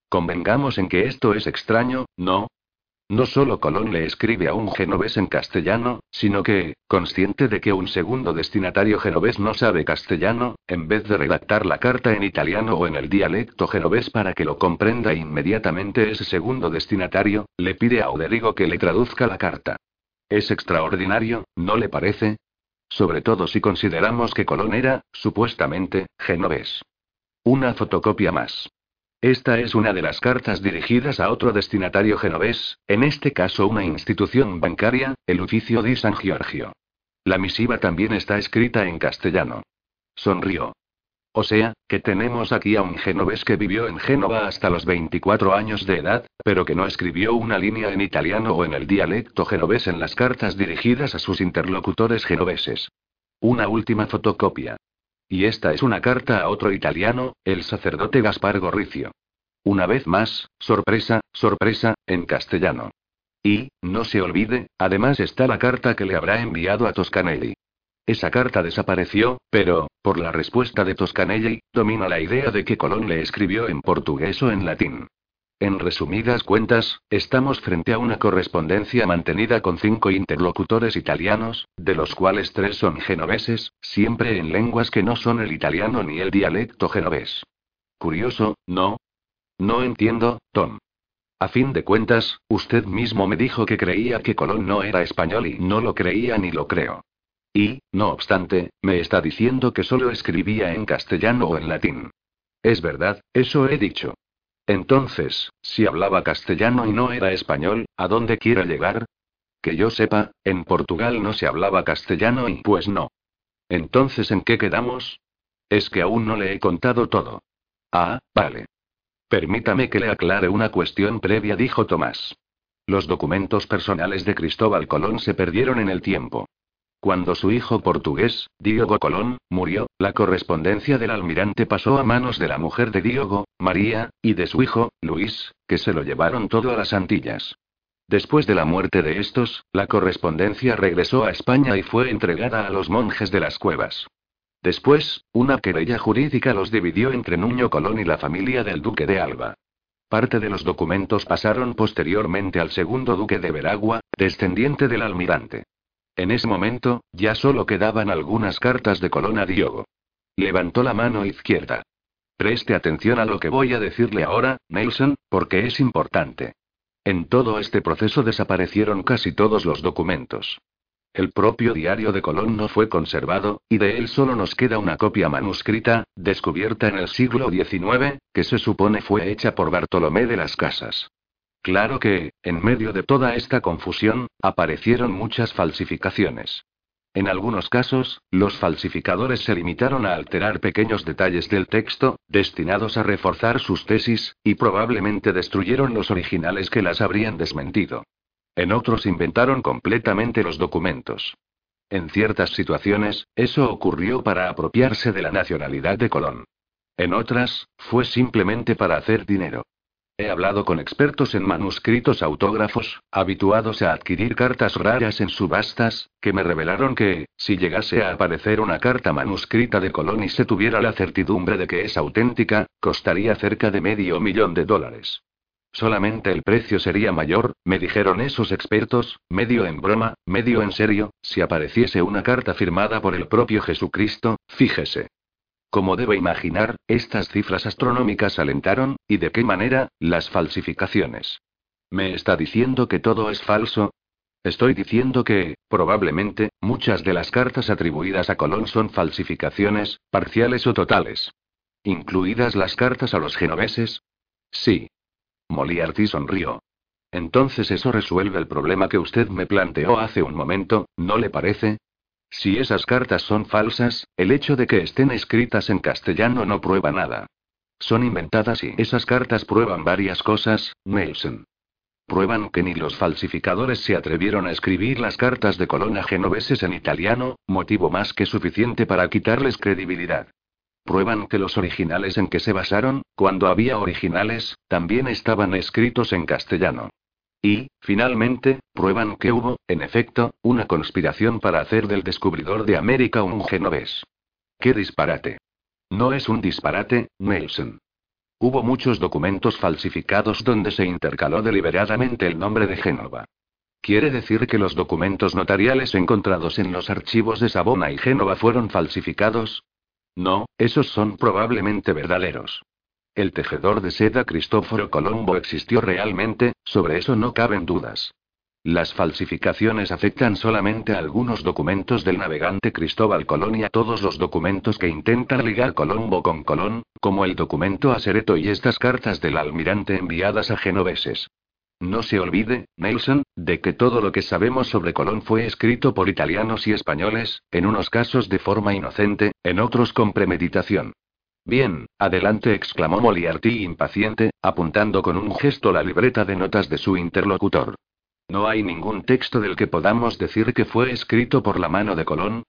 Speaker 1: Convengamos en que esto es extraño, ¿no? No solo Colón le escribe a un genovés en castellano, sino que, consciente de que un segundo destinatario genovés no sabe castellano, en vez de redactar la carta en italiano o en el dialecto genovés para que lo comprenda inmediatamente ese segundo destinatario, le pide a Oderigo que le traduzca la carta. Es extraordinario, ¿no le parece? Sobre todo si consideramos que Colón era, supuestamente, genovés. Una fotocopia más. Esta es una de las cartas dirigidas a otro destinatario genovés, en este caso una institución bancaria, el Oficio di San Giorgio. La misiva también está escrita en castellano. Sonrió. O sea, que tenemos aquí a un genovés que vivió en Génova hasta los 24 años de edad, pero que no escribió una línea en italiano o en el dialecto genovés en las cartas dirigidas a sus interlocutores genoveses. Una última fotocopia. Y esta es una carta a otro italiano, el sacerdote Gaspar Gorricio. Una vez más, sorpresa, sorpresa, en castellano. Y, no se olvide, además está la carta que le habrá enviado a Toscanelli. Esa carta desapareció, pero, por la respuesta de Toscanelli, domina la idea de que Colón le escribió en portugués o en latín. En resumidas cuentas, estamos frente a una correspondencia mantenida con cinco interlocutores italianos, de los cuales tres son genoveses, siempre en lenguas que no son el italiano ni el dialecto genovés. Curioso, ¿no? No entiendo, Tom. A fin de cuentas, usted mismo me dijo que creía que Colón no era español y no lo creía ni lo creo. Y, no obstante, me está diciendo que solo escribía en castellano o en latín. Es verdad, eso he dicho. Entonces, si hablaba castellano y no era español, ¿a dónde quiere llegar? Que yo sepa, en Portugal no se hablaba castellano y pues no. Entonces, ¿en qué quedamos? Es que aún no le he contado todo. Ah, vale. Permítame que le aclare una cuestión previa, dijo Tomás. Los documentos personales de Cristóbal Colón se perdieron en el tiempo. Cuando su hijo portugués, Diogo Colón, murió, la correspondencia del almirante pasó a manos de la mujer de Diogo, María, y de su hijo, Luis, que se lo llevaron todo a las Antillas. Después de la muerte de estos, la correspondencia regresó a España y fue entregada a los monjes de las cuevas. Después, una querella jurídica los dividió entre Nuño Colón y la familia del duque de Alba. Parte de los documentos pasaron posteriormente al segundo duque de Veragua, descendiente del almirante. En ese momento, ya solo quedaban algunas cartas de Colón a Diogo. Levantó la mano izquierda. Preste atención a lo que voy a decirle ahora, Nelson, porque es importante. En todo este proceso desaparecieron casi todos los documentos. El propio diario de Colón no fue conservado, y de él solo nos queda una copia manuscrita, descubierta en el siglo XIX, que se supone fue hecha por Bartolomé de las Casas. Claro que, en medio de toda esta confusión, aparecieron muchas falsificaciones. En algunos casos, los falsificadores se limitaron a alterar pequeños detalles del texto, destinados a reforzar sus tesis, y probablemente destruyeron los originales que las habrían desmentido. En otros inventaron completamente los documentos. En ciertas situaciones, eso ocurrió para apropiarse de la nacionalidad de Colón. En otras, fue simplemente para hacer dinero. He hablado con expertos en manuscritos autógrafos, habituados a adquirir cartas raras en subastas, que me revelaron que, si llegase a aparecer una carta manuscrita de Colón y se tuviera la certidumbre de que es auténtica, costaría cerca de medio millón de dólares. Solamente el precio sería mayor, me dijeron esos expertos, medio en broma, medio en serio, si apareciese una carta firmada por el propio Jesucristo, fíjese. Como debe imaginar, estas cifras astronómicas alentaron, y de qué manera, las falsificaciones. ¿Me está diciendo que todo es falso? Estoy diciendo que, probablemente, muchas de las cartas atribuidas a Colón son falsificaciones, parciales o totales. ¿Incluidas las cartas a los genoveses? Sí. Moliarty sonrió. Entonces eso resuelve el problema que usted me planteó hace un momento, ¿no le parece? Si esas cartas son falsas, el hecho de que estén escritas en castellano no prueba nada. Son inventadas y esas cartas prueban varias cosas, Nelson. Prueban que ni los falsificadores se atrevieron a escribir las cartas de Colón a genoveses en italiano, motivo más que suficiente para quitarles credibilidad. Prueban que los originales en que se basaron, cuando había originales, también estaban escritos en castellano. Y, finalmente, prueban que hubo, en efecto, una conspiración para hacer del descubridor de América un genovés. ¡Qué disparate! No es un disparate, Nelson. Hubo muchos documentos falsificados donde se intercaló deliberadamente el nombre de Génova. ¿Quiere decir que los documentos notariales encontrados en los archivos de Sabona y Génova fueron falsificados? No, esos son probablemente verdaderos. El tejedor de seda Cristóforo Colombo existió realmente, sobre eso no caben dudas. Las falsificaciones afectan solamente a algunos documentos del navegante Cristóbal Colón y a todos los documentos que intentan ligar Colombo con Colón, como el documento Asereto y estas cartas del almirante enviadas a genoveses. No se olvide, Nelson, de que todo lo que sabemos sobre Colón fue escrito por italianos y españoles, en unos casos de forma inocente, en otros con premeditación. Bien, adelante, exclamó Moliarty impaciente, apuntando con un gesto la libreta de notas de su interlocutor. ¿No hay ningún texto del que podamos decir que fue escrito por la mano de Colón?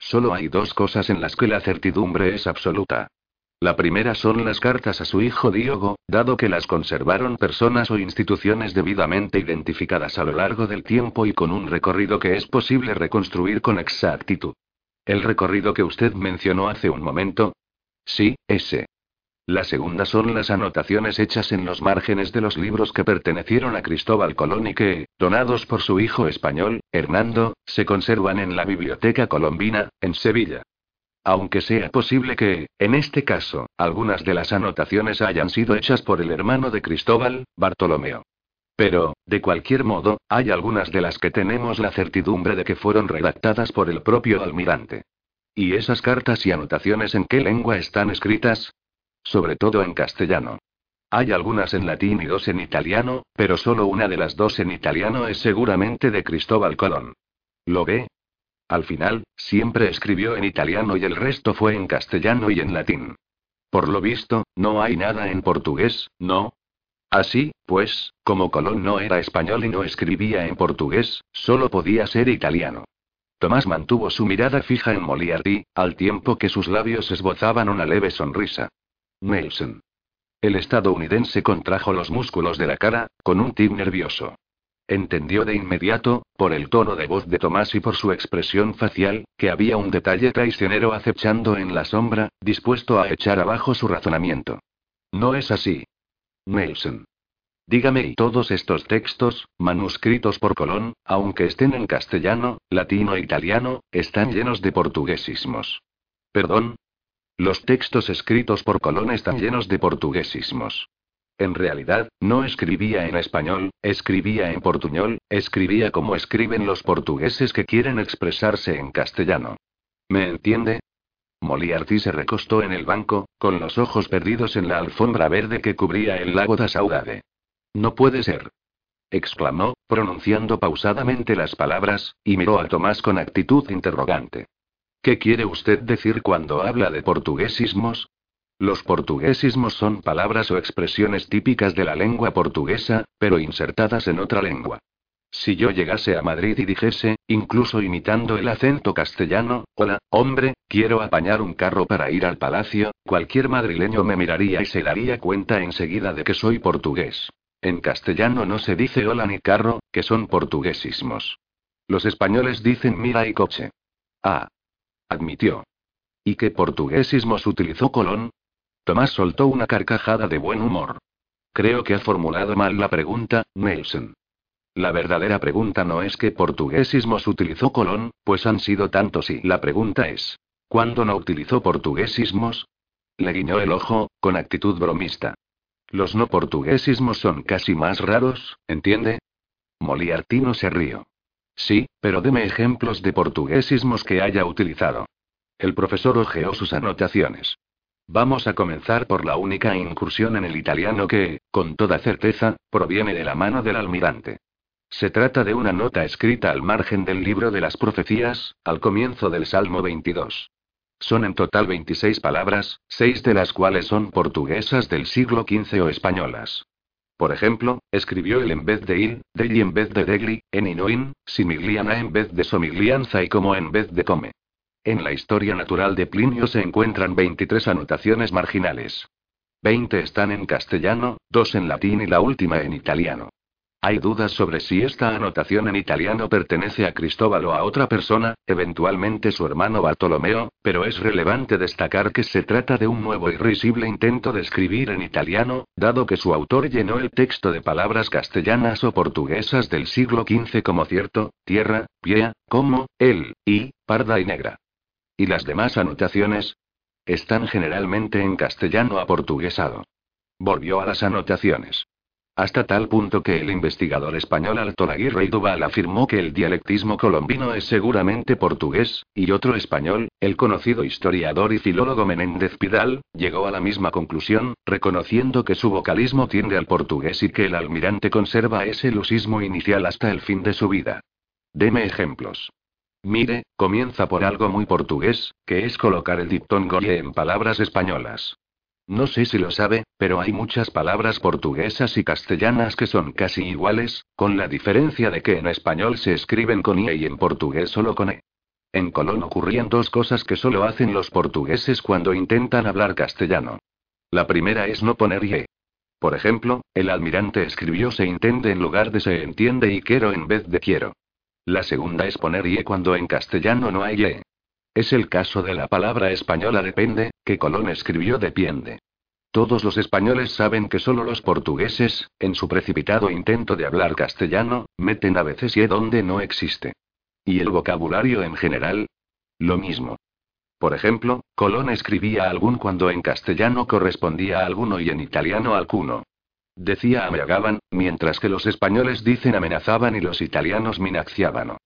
Speaker 1: Solo hay dos cosas en las que la certidumbre es absoluta. La primera son las cartas a su hijo Diogo, dado que las conservaron personas o instituciones debidamente identificadas a lo largo del tiempo y con un recorrido que es posible reconstruir con exactitud. ¿El recorrido que usted mencionó hace un momento? Sí, ese. La segunda son las anotaciones hechas en los márgenes de los libros que pertenecieron a Cristóbal Colón y que, donados por su hijo español, Hernando, se conservan en la Biblioteca Colombina, en Sevilla. Aunque sea posible que, en este caso, algunas de las anotaciones hayan sido hechas por el hermano de Cristóbal, Bartolomeo. Pero, de cualquier modo, hay algunas de las que tenemos la certidumbre de que fueron redactadas por el propio almirante. ¿Y esas cartas y anotaciones en qué lengua están escritas? Sobre todo en castellano. Hay algunas en latín y dos en italiano, pero solo una de las dos en italiano es seguramente de Cristóbal Colón. ¿Lo ve? Al final, siempre escribió en italiano y el resto fue en castellano y en latín. Por lo visto, no hay nada en portugués, ¿no? Así, pues, como Colón no era español y no escribía en portugués, solo podía ser italiano. Tomás mantuvo su mirada fija en Moliarty, al tiempo que sus labios esbozaban una leve sonrisa. Nelson. El estadounidense contrajo los músculos de la cara, con un tic nervioso. Entendió de inmediato, por el tono de voz de Tomás y por su expresión facial, que había un detalle traicionero acechando en la sombra, dispuesto a echar abajo su razonamiento. No es así. Nelson. Dígame, ¿y todos estos textos, manuscritos por Colón, aunque estén en castellano, latino e italiano, están llenos de portuguesismos? ¿Perdón? Los textos escritos por Colón están llenos de portuguesismos. En realidad, no escribía en español, escribía en portuñol, escribía como escriben los portugueses que quieren expresarse en castellano. ¿Me entiende? Moliarty se recostó en el banco, con los ojos perdidos en la alfombra verde que cubría el lago da Saudade. No puede ser. exclamó, pronunciando pausadamente las palabras, y miró a Tomás con actitud interrogante. ¿Qué quiere usted decir cuando habla de portuguesismos? Los portuguesismos son palabras o expresiones típicas de la lengua portuguesa, pero insertadas en otra lengua. Si yo llegase a Madrid y dijese, incluso imitando el acento castellano, hola, hombre, quiero apañar un carro para ir al palacio, cualquier madrileño me miraría y se daría cuenta enseguida de que soy portugués. En castellano no se dice hola ni carro, que son portuguesismos. Los españoles dicen mira y coche. Ah. Admitió. ¿Y qué portuguesismos utilizó Colón? Tomás soltó una carcajada de buen humor. Creo que ha formulado mal la pregunta, Nelson. La verdadera pregunta no es qué portuguesismos utilizó Colón, pues han sido tantos y la pregunta es, ¿cuándo no utilizó portuguesismos? Le guiñó el ojo, con actitud bromista. Los no portuguesismos son casi más raros, ¿entiende? Moliartino se rió. Sí, pero deme ejemplos de portuguesismos que haya utilizado. El profesor ojeó sus anotaciones. Vamos a comenzar por la única incursión en el italiano que, con toda certeza, proviene de la mano del almirante. Se trata de una nota escrita al margen del libro de las profecías, al comienzo del Salmo 22. Son en total 26 palabras, seis de las cuales son portuguesas del siglo XV o españolas. Por ejemplo, escribió el en vez de il, degli en vez de degli, en inoin, simigliana en vez de somiglianza y como en vez de come. En la historia natural de Plinio se encuentran 23 anotaciones marginales. 20 están en castellano, dos en latín y la última en italiano. Hay dudas sobre si esta anotación en italiano pertenece a Cristóbal o a otra persona, eventualmente su hermano Bartolomeo, pero es relevante destacar que se trata de un nuevo y risible intento de escribir en italiano, dado que su autor llenó el texto de palabras castellanas o portuguesas del siglo XV como cierto, tierra, pie, como, el, y, parda y negra. ¿Y las demás anotaciones? Están generalmente en castellano aportuguesado. Volvió a las anotaciones. Hasta tal punto que el investigador español Alto Aguirre Duval afirmó que el dialectismo colombino es seguramente portugués, y otro español, el conocido historiador y filólogo Menéndez Pidal, llegó a la misma conclusión, reconociendo que su vocalismo tiende al portugués y que el almirante conserva ese lusismo inicial hasta el fin de su vida. Deme ejemplos. Mire, comienza por algo muy portugués, que es colocar el diptongo en palabras españolas. No sé si lo sabe, pero hay muchas palabras portuguesas y castellanas que son casi iguales, con la diferencia de que en español se escriben con IE y en portugués solo con E. En Colón ocurrían dos cosas que solo hacen los portugueses cuando intentan hablar castellano. La primera es no poner ye. Por ejemplo, el almirante escribió se intende en lugar de se entiende y quiero en vez de quiero. La segunda es poner ye cuando en castellano no hay ye. Es el caso de la palabra española depende, que Colón escribió depende. Todos los españoles saben que solo los portugueses, en su precipitado intento de hablar castellano, meten a veces y donde no existe. ¿Y el vocabulario en general? Lo mismo. Por ejemplo, Colón escribía algún cuando en castellano correspondía a alguno y en italiano alcuno. Decía amenazaban, mientras que los españoles dicen amenazaban y los italianos minaciaban.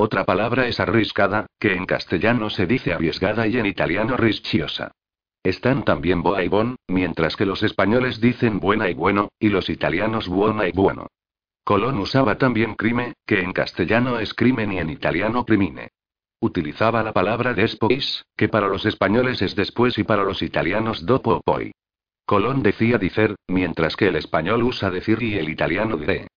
Speaker 1: Otra palabra es arriscada, que en castellano se dice arriesgada y en italiano rischiosa. Están también boa y bon, mientras que los españoles dicen buena y bueno, y los italianos buona y bueno. Colón usaba también crime, que en castellano es crimen y en italiano crimine. Utilizaba la palabra después, que para los españoles es después y para los italianos dopo poi. Colón decía dicer, mientras que el español usa decir y el italiano diré.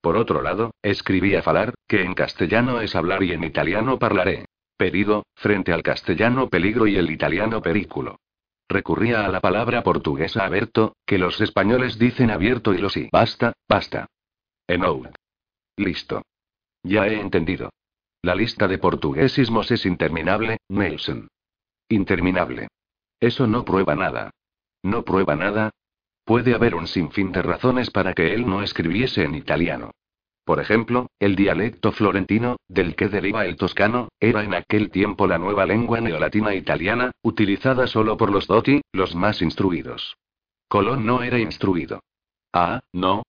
Speaker 1: Por otro lado, escribía falar, que en castellano es hablar y en italiano parlaré. Pedido, frente al castellano peligro y el italiano perículo. Recurría a la palabra portuguesa aberto, que los españoles dicen abierto y los y basta, basta. Enough. Listo. Ya he entendido. La lista de portuguesismos es interminable, Nelson. Interminable. Eso no prueba nada. ¿No prueba nada? Puede haber un sinfín de razones para que él no escribiese en italiano. Por ejemplo, el dialecto florentino, del que deriva el toscano, era en aquel tiempo la nueva lengua neolatina italiana, utilizada solo por los doti, los más instruidos. Colón no era instruido. Ah, no.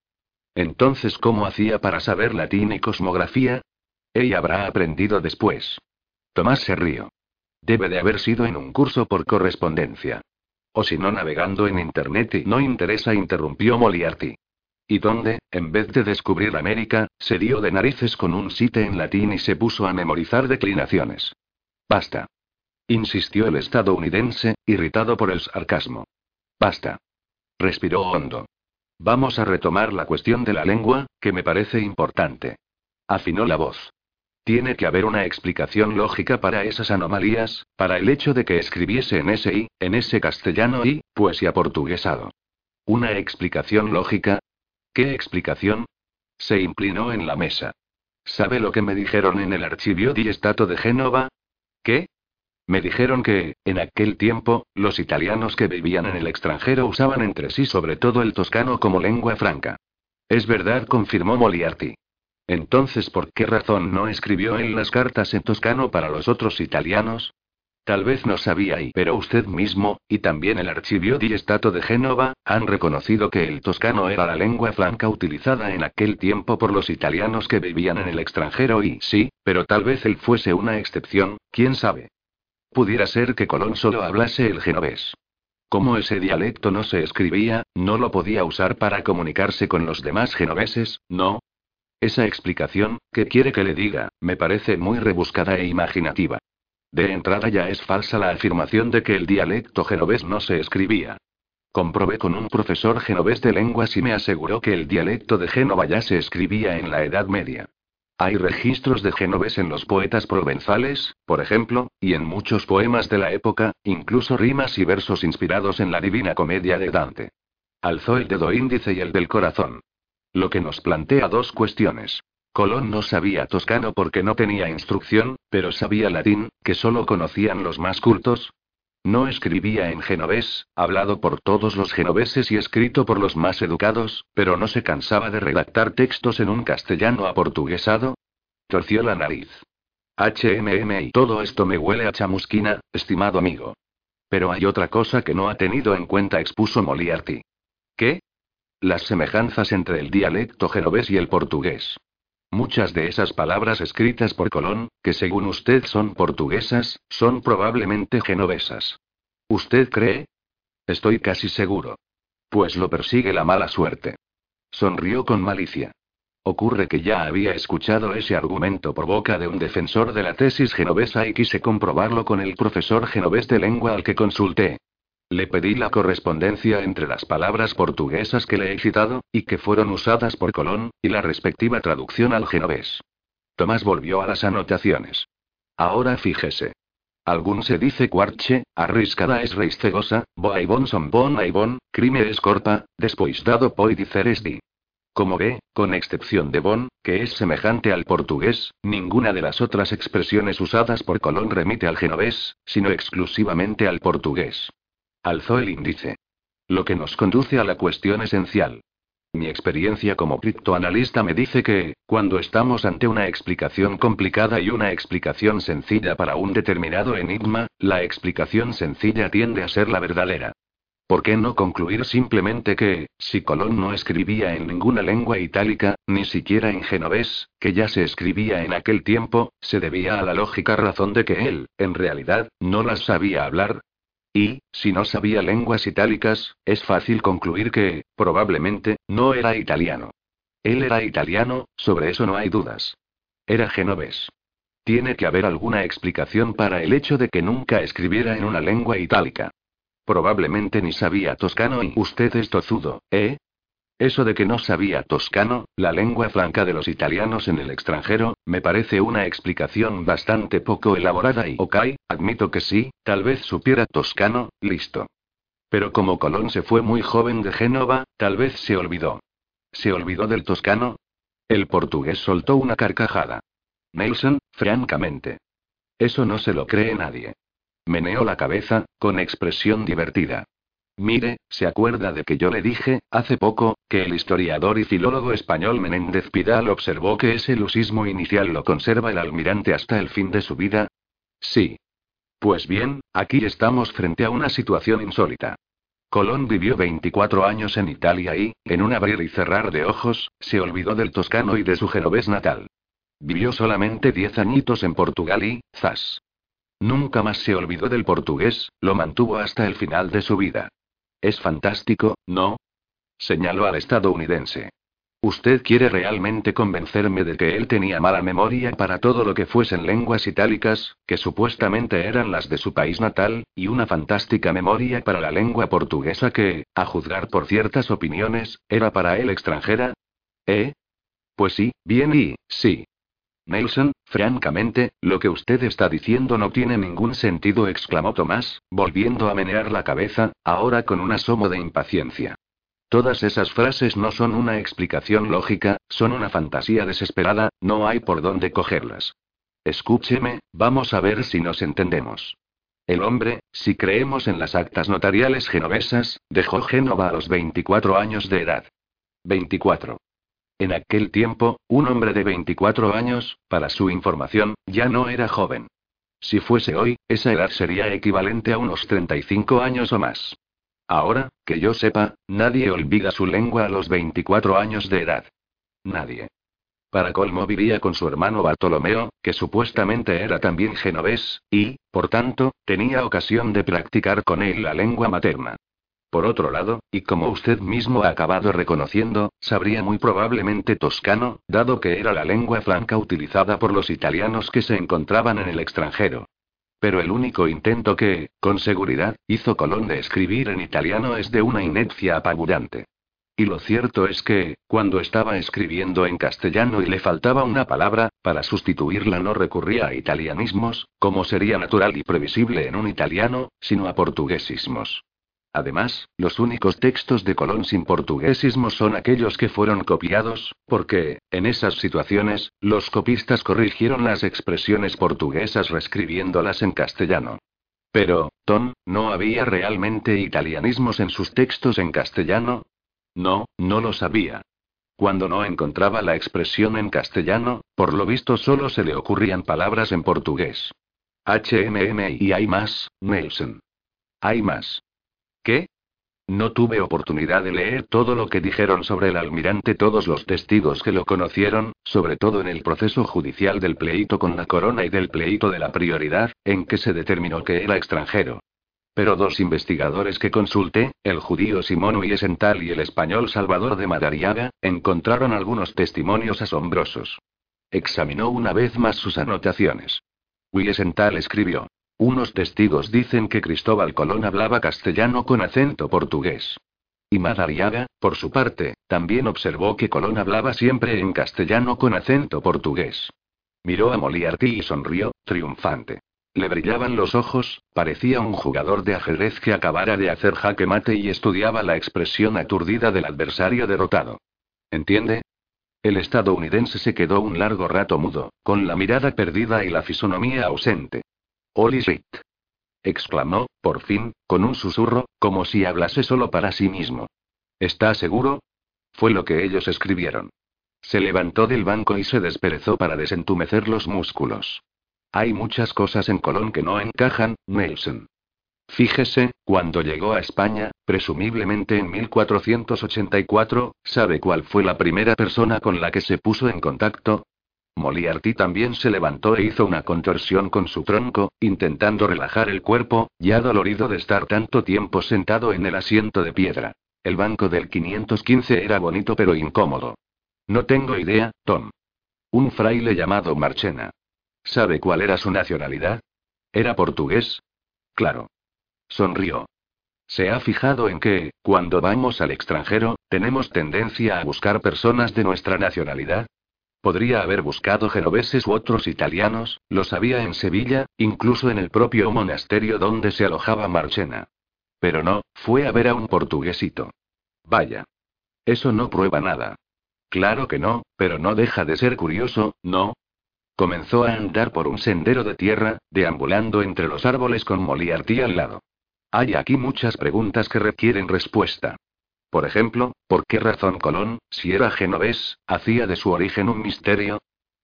Speaker 1: Entonces, ¿cómo hacía para saber latín y cosmografía? Ella habrá aprendido después. Tomás se rió. Debe de haber sido en un curso por correspondencia. O si no navegando en Internet y no interesa, interrumpió Moliarty. Y donde, en vez de descubrir América, se dio de narices con un site en latín y se puso a memorizar declinaciones. Basta. Insistió el estadounidense, irritado por el sarcasmo. Basta. Respiró hondo. Vamos a retomar la cuestión de la lengua, que me parece importante. Afinó la voz. Tiene que haber una explicación lógica para esas anomalías, para el hecho de que escribiese en ese en ese castellano y, poesía portuguesado. Una explicación lógica, ¿Qué explicación? Se inclinó en la mesa. ¿Sabe lo que me dijeron en el archivio di Stato de Génova? ¿Qué? Me dijeron que, en aquel tiempo, los italianos que vivían en el extranjero usaban entre sí sobre todo el toscano como lengua franca. Es verdad, confirmó Moliarty. Entonces, ¿por qué razón no escribió él las cartas en toscano para los otros italianos? Tal vez no sabía y pero usted mismo, y también el archivio di Stato de Génova, han reconocido que el toscano era la lengua franca utilizada en aquel tiempo por los italianos que vivían en el extranjero y sí, pero tal vez él fuese una excepción, quién sabe. Pudiera ser que Colón solo hablase el genovés. Como ese dialecto no se escribía, no lo podía usar para comunicarse con los demás genoveses, ¿no? Esa explicación, que quiere que le diga, me parece muy rebuscada e imaginativa. De entrada ya es falsa la afirmación de que el dialecto genovés no se escribía. Comprobé con un profesor genovés de lenguas y me aseguró que el dialecto de Génova ya se escribía en la Edad Media. Hay registros de genovés en los poetas provenzales, por ejemplo, y en muchos poemas de la época, incluso rimas y versos inspirados en la Divina Comedia de Dante. Alzó el dedo índice y el del corazón. Lo que nos plantea dos cuestiones. Colón no sabía toscano porque no tenía instrucción, pero sabía latín, que solo conocían los más cultos. No escribía en genovés, hablado por todos los genoveses y escrito por los más educados, pero no se cansaba de redactar textos en un castellano aportuguesado. Torció la nariz. HMM y todo esto me huele a chamusquina, estimado amigo. Pero hay otra cosa que no ha tenido en cuenta, expuso Moliarty. ¿Qué? Las semejanzas entre el dialecto genovés y el portugués. Muchas de esas palabras escritas por Colón, que según usted son portuguesas, son probablemente genovesas. ¿Usted cree? Estoy casi seguro. Pues lo persigue la mala suerte. Sonrió con malicia. Ocurre que ya había escuchado ese argumento por boca de un defensor de la tesis genovesa y quise comprobarlo con el profesor genovés de lengua al que consulté. Le pedí la correspondencia entre las palabras portuguesas que le he citado, y que fueron usadas por Colón, y la respectiva traducción al genovés. Tomás volvió a las anotaciones. Ahora fíjese. Algún se dice cuarche, arriscada es reistegosa, boa y bon son bon y bon, crime es corta, después dado poi diceres di. Como ve, con excepción de bon, que es semejante al portugués, ninguna de las otras expresiones usadas por Colón remite al genovés, sino exclusivamente al portugués. Alzó el índice. Lo que nos conduce a la cuestión esencial. Mi experiencia como criptoanalista me dice que, cuando estamos ante una explicación complicada y una explicación sencilla para un determinado enigma, la explicación sencilla tiende a ser la verdadera. ¿Por qué no concluir simplemente que, si Colón no escribía en ninguna lengua itálica, ni siquiera en genovés, que ya se escribía en aquel tiempo, se debía a la lógica razón de que él, en realidad, no las sabía hablar, y, si no sabía lenguas itálicas, es fácil concluir que, probablemente, no era italiano. Él era italiano, sobre eso no hay dudas. Era genovés. Tiene que haber alguna explicación para el hecho de que nunca escribiera en una lengua itálica. Probablemente ni sabía toscano y usted es tozudo, ¿eh? Eso de que no sabía toscano, la lengua franca de los italianos en el extranjero, me parece una explicación bastante poco elaborada y ok, admito que sí, tal vez supiera toscano, listo. Pero como Colón se fue muy joven de Génova, tal vez se olvidó. ¿Se olvidó del toscano? El portugués soltó una carcajada. Nelson, francamente. Eso no se lo cree nadie. Meneó la cabeza, con expresión divertida. Mire, ¿se acuerda de que yo le dije, hace poco, que el historiador y filólogo español Menéndez Pidal observó que ese lusismo inicial lo conserva el almirante hasta el fin de su vida? Sí. Pues bien, aquí estamos frente a una situación insólita. Colón vivió 24 años en Italia y, en un abrir y cerrar de ojos, se olvidó del toscano y de su genovés natal. Vivió solamente 10 añitos en Portugal y, zas. Nunca más se olvidó del portugués, lo mantuvo hasta el final de su vida. Es fantástico, ¿no? Señaló al estadounidense. ¿Usted quiere realmente convencerme de que él tenía mala memoria para todo lo que fuesen lenguas itálicas, que supuestamente eran las de su país natal, y una fantástica memoria para la lengua portuguesa que, a juzgar por ciertas opiniones, era para él extranjera? ¿Eh? Pues sí, bien y, sí. Nelson, francamente, lo que usted está diciendo no tiene ningún sentido, exclamó Tomás, volviendo a menear la cabeza, ahora con un asomo de impaciencia. Todas esas frases no son una explicación lógica, son una fantasía desesperada, no hay por dónde cogerlas. Escúcheme, vamos a ver si nos entendemos. El hombre, si creemos en las actas notariales genovesas, dejó Génova a los 24 años de edad. 24. En aquel tiempo, un hombre de 24 años, para su información, ya no era joven. Si fuese hoy, esa edad sería equivalente a unos 35 años o más. Ahora, que yo sepa, nadie olvida su lengua a los 24 años de edad. Nadie. Para colmo vivía con su hermano Bartolomeo, que supuestamente era también genovés, y, por tanto, tenía ocasión de practicar con él la lengua materna. Por otro lado, y como usted mismo ha acabado reconociendo, sabría muy probablemente toscano, dado que era la lengua franca utilizada por los italianos que se encontraban en el extranjero. Pero el único intento que, con seguridad, hizo Colón de escribir en italiano es de una inercia apabullante. Y lo cierto es que, cuando estaba escribiendo en castellano y le faltaba una palabra, para sustituirla no recurría a italianismos, como sería natural y previsible en un italiano, sino a portuguesismos. Además, los únicos textos de Colón sin portuguesismo son aquellos que fueron copiados, porque, en esas situaciones, los copistas corrigieron las expresiones portuguesas reescribiéndolas en castellano. Pero, Tom, ¿no había realmente italianismos en sus textos en castellano? No, no lo sabía. Cuando no encontraba la expresión en castellano, por lo visto solo se le ocurrían palabras en portugués. HMM y hay más, Nelson. Hay más. ¿Qué? No tuve oportunidad de leer todo lo que dijeron sobre el almirante todos los testigos que lo conocieron, sobre todo en el proceso judicial del pleito con la corona y del pleito de la prioridad, en que se determinó que era extranjero. Pero dos investigadores que consulté, el judío Simón Wiesenthal y el español Salvador de Madariaga, encontraron algunos testimonios asombrosos. Examinó una vez más sus anotaciones. Wiesenthal escribió. Unos testigos dicen que Cristóbal Colón hablaba castellano con acento portugués. Y Madariaga, por su parte, también observó que Colón hablaba siempre en castellano con acento portugués. Miró a Moliarty y sonrió, triunfante. Le brillaban los ojos, parecía un jugador de ajedrez que acabara de hacer jaque mate y estudiaba la expresión aturdida del adversario derrotado. ¿Entiende? El estadounidense se quedó un largo rato mudo, con la mirada perdida y la fisonomía ausente. Holy shit. exclamó, por fin, con un susurro, como si hablase solo para sí mismo. ¿Está seguro? Fue lo que ellos escribieron. Se levantó del banco y se desperezó para desentumecer los músculos. Hay muchas cosas en Colón que no encajan, Nelson. Fíjese, cuando llegó a España, presumiblemente en 1484, ¿sabe cuál fue la primera persona con la que se puso en contacto? Moliarty también se levantó e hizo una contorsión con su tronco, intentando relajar el cuerpo, ya dolorido de estar tanto tiempo sentado en el asiento de piedra. El banco del 515 era bonito pero incómodo. No tengo idea, Tom. Un fraile llamado Marchena. ¿Sabe cuál era su nacionalidad? ¿Era portugués? Claro. Sonrió. ¿Se ha fijado en que, cuando vamos al extranjero, tenemos tendencia a buscar personas de nuestra nacionalidad? Podría haber buscado genoveses u otros italianos, los había en Sevilla, incluso en el propio monasterio donde se alojaba Marchena. Pero no, fue a ver a un portuguesito. Vaya. Eso no prueba nada. Claro que no, pero no deja de ser curioso, ¿no? Comenzó a andar por un sendero de tierra, deambulando entre los árboles con Moliarty al lado. Hay aquí muchas preguntas que requieren respuesta. Por ejemplo, ¿por qué razón Colón, si era genovés, hacía de su origen un misterio?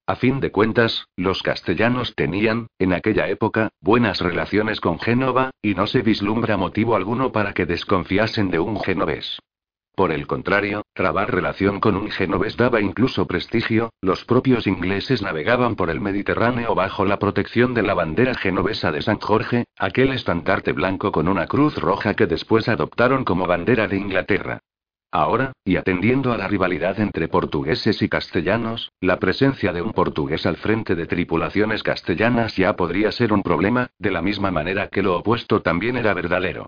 Speaker 1: A fin de cuentas, los castellanos tenían, en aquella época, buenas relaciones con Génova, y no se vislumbra motivo alguno para que desconfiasen de un genovés. Por el contrario, trabar relación con un genovés daba incluso prestigio, los propios ingleses navegaban por el Mediterráneo bajo la protección de la bandera genovesa de San Jorge, aquel estandarte blanco con una cruz roja que después adoptaron como bandera de Inglaterra. Ahora, y atendiendo a la rivalidad entre portugueses y castellanos, la presencia de un portugués al frente de tripulaciones castellanas ya podría ser un problema, de la misma manera que lo opuesto también era verdadero.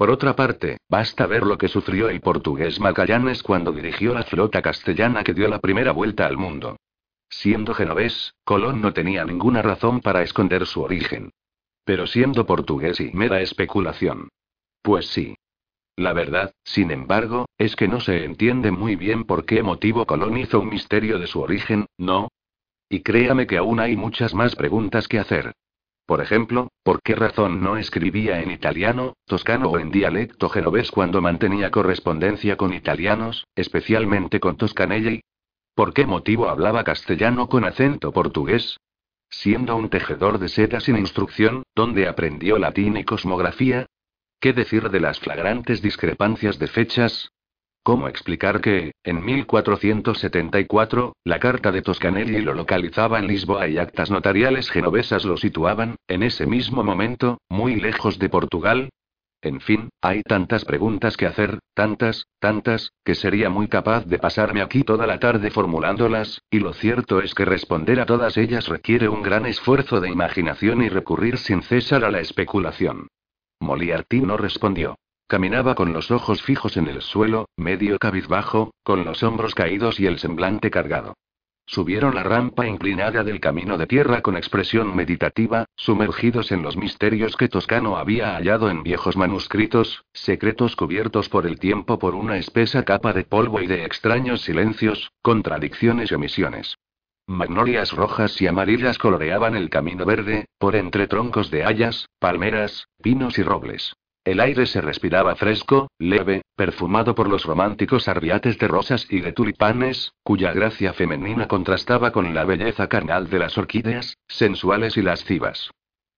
Speaker 1: Por otra parte, basta ver lo que sufrió el portugués Magallanes cuando dirigió la flota castellana que dio la primera vuelta al mundo. Siendo genovés, Colón no tenía ninguna razón para esconder su origen. Pero siendo portugués y mera especulación. Pues sí. La verdad, sin embargo, es que no se entiende muy bien por qué motivo Colón hizo un misterio de su origen, ¿no? Y créame que aún hay muchas más preguntas que hacer. Por ejemplo, ¿por qué razón no escribía en italiano, toscano o en dialecto genovés cuando mantenía correspondencia con italianos, especialmente con Toscanelli? ¿Por qué motivo hablaba castellano con acento portugués? Siendo un tejedor de seda sin instrucción, ¿dónde aprendió latín y cosmografía? ¿Qué decir de las flagrantes discrepancias de fechas? ¿Cómo explicar que, en 1474, la carta de Toscanelli lo localizaba en Lisboa y actas notariales genovesas lo situaban, en ese mismo momento, muy lejos de Portugal? En fin, hay tantas preguntas que hacer, tantas, tantas, que sería muy capaz de pasarme aquí toda la tarde formulándolas, y lo cierto es que responder a todas ellas requiere un gran esfuerzo de imaginación y recurrir sin cesar a la especulación. Moliarty no respondió. Caminaba con los ojos fijos en el suelo, medio cabizbajo, con los hombros caídos y el semblante cargado. Subieron la rampa inclinada del camino de tierra con expresión meditativa, sumergidos en los misterios que Toscano había hallado en viejos manuscritos, secretos cubiertos por el tiempo por una espesa capa de polvo y de extraños silencios, contradicciones y omisiones. Magnolias rojas y amarillas coloreaban el camino verde, por entre troncos de hayas, palmeras, pinos y robles. El aire se respiraba fresco, leve, perfumado por los románticos arbiates de rosas y de tulipanes, cuya gracia femenina contrastaba con la belleza carnal de las orquídeas, sensuales y lascivas.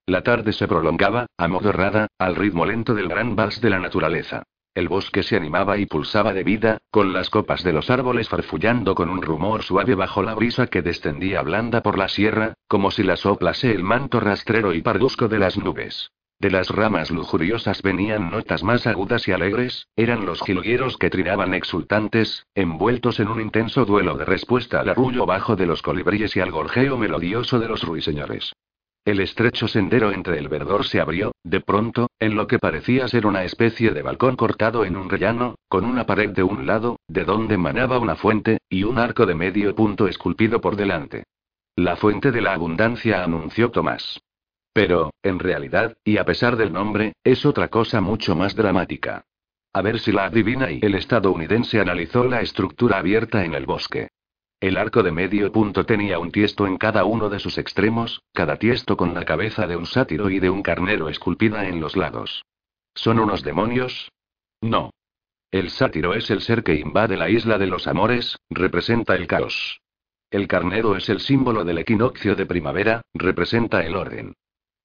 Speaker 1: La tarde se prolongaba, amodorrada, al ritmo lento del gran vals de la naturaleza. El bosque se animaba y pulsaba de vida, con las copas de los árboles farfullando con un rumor suave bajo la brisa que descendía blanda por la sierra, como si la soplase el manto rastrero y parduzco de las nubes. De las ramas lujuriosas venían notas más agudas y alegres, eran los jilgueros que trinaban exultantes, envueltos en un intenso duelo de respuesta al arrullo bajo de los colibríes y al gorjeo melodioso de los ruiseñores. El estrecho sendero entre el verdor se abrió, de pronto, en lo que parecía ser una especie de balcón cortado en un rellano, con una pared de un lado, de donde manaba una fuente, y un arco de medio punto esculpido por delante. La fuente de la abundancia, anunció Tomás. Pero, en realidad, y a pesar del nombre, es otra cosa mucho más dramática. A ver si la adivina y el estadounidense analizó la estructura abierta en el bosque. El arco de medio punto tenía un tiesto en cada uno de sus extremos, cada tiesto con la cabeza de un sátiro y de un carnero esculpida en los lados. ¿Son unos demonios? No. El sátiro es el ser que invade la isla de los amores, representa el caos. El carnero es el símbolo del equinoccio de primavera, representa el orden.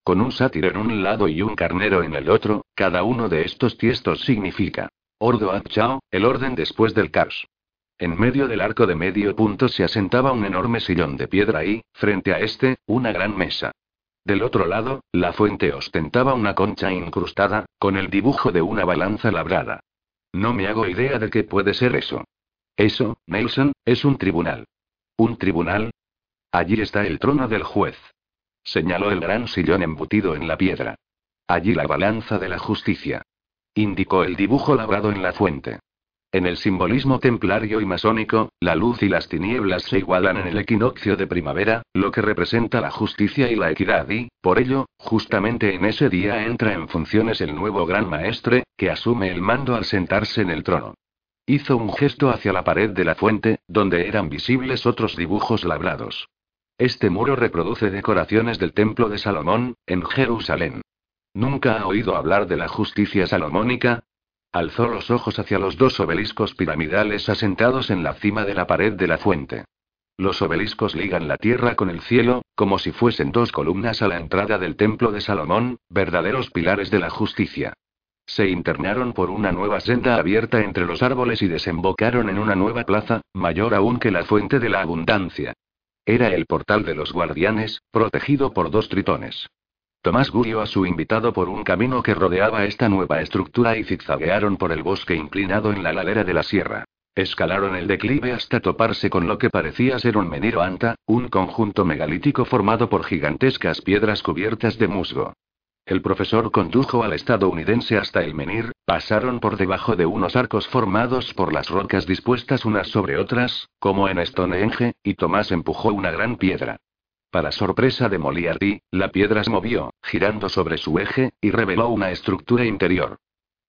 Speaker 1: Con un sátiro en un lado y un carnero en el otro, cada uno de estos tiestos significa Ordo Ad Chao, el orden después del caos. En medio del arco de medio punto se asentaba un enorme sillón de piedra y, frente a este, una gran mesa. Del otro lado, la fuente ostentaba una concha incrustada, con el dibujo de una balanza labrada. No me hago idea de qué puede ser eso. Eso, Nelson, es un tribunal. ¿Un tribunal? Allí está el trono del juez. Señaló el gran sillón embutido en la piedra. Allí la balanza de la justicia. Indicó el dibujo labrado en la fuente. En el simbolismo templario y masónico, la luz y las tinieblas se igualan en el equinoccio de primavera, lo que representa la justicia y la equidad y, por ello, justamente en ese día entra en funciones el nuevo gran maestre, que asume el mando al sentarse en el trono. Hizo un gesto hacia la pared de la fuente, donde eran visibles otros dibujos labrados. Este muro reproduce decoraciones del templo de Salomón, en Jerusalén. ¿Nunca ha oído hablar de la justicia salomónica? Alzó los ojos hacia los dos obeliscos piramidales asentados en la cima de la pared de la fuente. Los obeliscos ligan la tierra con el cielo, como si fuesen dos columnas a la entrada del templo de Salomón, verdaderos pilares de la justicia. Se internaron por una nueva senda abierta entre los árboles y desembocaron en una nueva plaza, mayor aún que la fuente de la abundancia. Era el portal de los guardianes, protegido por dos tritones. Tomás guió a su invitado por un camino que rodeaba esta nueva estructura y zigzaguearon por el bosque inclinado en la ladera de la sierra. Escalaron el declive hasta toparse con lo que parecía ser un meniro anta, un conjunto megalítico formado por gigantescas piedras cubiertas de musgo. El profesor condujo al estadounidense hasta el menir, pasaron por debajo de unos arcos formados por las rocas dispuestas unas sobre otras, como en Stonehenge, y Tomás empujó una gran piedra. Para sorpresa de Moliarty, la piedra se movió, girando sobre su eje, y reveló una estructura interior.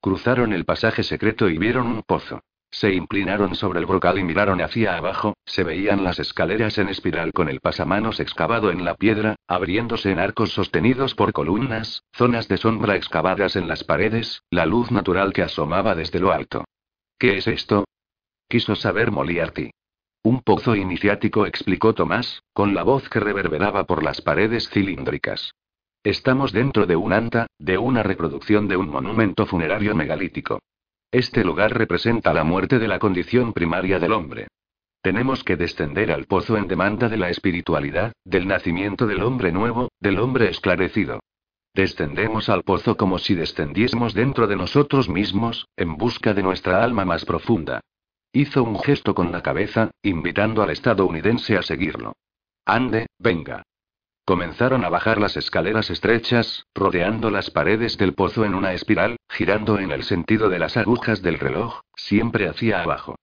Speaker 1: Cruzaron el pasaje secreto y vieron un pozo. Se inclinaron sobre el brocal y miraron hacia abajo, se veían las escaleras en espiral con el pasamanos excavado en la piedra, abriéndose en arcos sostenidos por columnas, zonas de sombra excavadas en las paredes, la luz natural que asomaba desde lo alto. ¿Qué es esto? Quiso saber Moliarty. Un pozo iniciático, explicó Tomás, con la voz que reverberaba por las paredes cilíndricas. Estamos dentro de un anta, de una reproducción de un monumento funerario megalítico. Este lugar representa la muerte de la condición primaria del hombre. Tenemos que descender al pozo en demanda de la espiritualidad, del nacimiento del hombre nuevo, del hombre esclarecido. Descendemos al pozo como si descendiésemos dentro de nosotros mismos, en busca de nuestra alma más profunda. Hizo un gesto con la cabeza, invitando al estadounidense a seguirlo. Ande, venga. Comenzaron a bajar las escaleras estrechas, rodeando las paredes del pozo en una espiral, girando en el sentido de las agujas del reloj, siempre hacia abajo.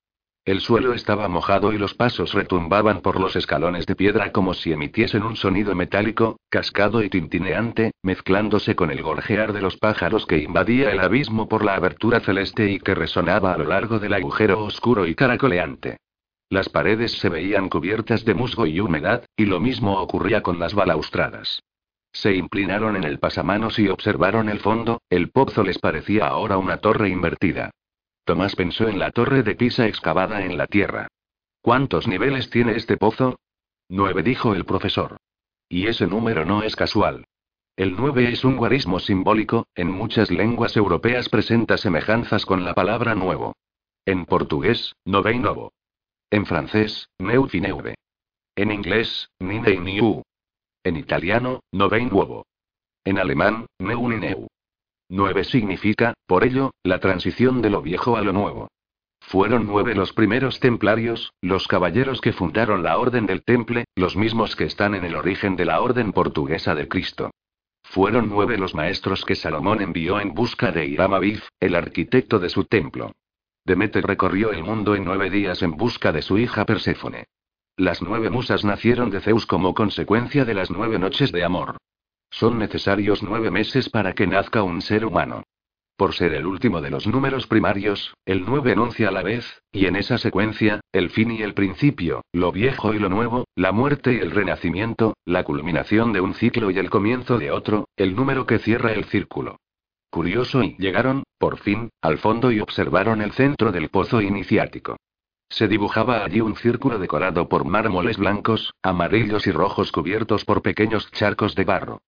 Speaker 1: El suelo estaba mojado y los pasos retumbaban por los escalones de piedra como si emitiesen un sonido metálico, cascado y tintineante, mezclándose con el gorjear de los pájaros que invadía el abismo por la abertura celeste y que resonaba a lo largo del agujero oscuro y caracoleante. Las paredes se veían cubiertas de musgo y humedad, y lo mismo ocurría con las balaustradas. Se inclinaron en el pasamanos y observaron el fondo, el pozo les parecía ahora una torre invertida. Tomás pensó en la torre de Pisa excavada en la tierra. ¿Cuántos niveles tiene este pozo? Nueve, dijo el profesor. Y ese número no es casual. El nueve es un guarismo simbólico, en muchas lenguas europeas presenta semejanzas con la palabra nuevo. En portugués, novo. En francés, neuve. En inglés, nine. En italiano, nove. En alemán, neu. Nueve significa, por ello, la transición de lo viejo a lo nuevo. Fueron nueve los primeros templarios, los caballeros que fundaron la Orden del Temple, los mismos que están en el origen de la Orden Portuguesa de Cristo. Fueron nueve los maestros que Salomón envió en busca de Hiram Abif, el arquitecto de su templo. Demeter recorrió el mundo en nueve días en busca de su hija Perséfone. Las nueve musas nacieron de Zeus como consecuencia de las nueve noches de amor. Son necesarios nueve meses para que nazca un ser humano. Por ser el último de los números primarios, el 9 enuncia a la vez, y en esa secuencia, el fin y el principio, lo viejo y lo nuevo, la muerte y el renacimiento, la culminación de un ciclo y el comienzo de otro, el número que cierra el círculo. Curioso y llegaron, por fin, al fondo y observaron el centro del pozo iniciático. Se dibujaba allí un círculo decorado por mármoles blancos, amarillos y rojos cubiertos por pequeños charcos de barro.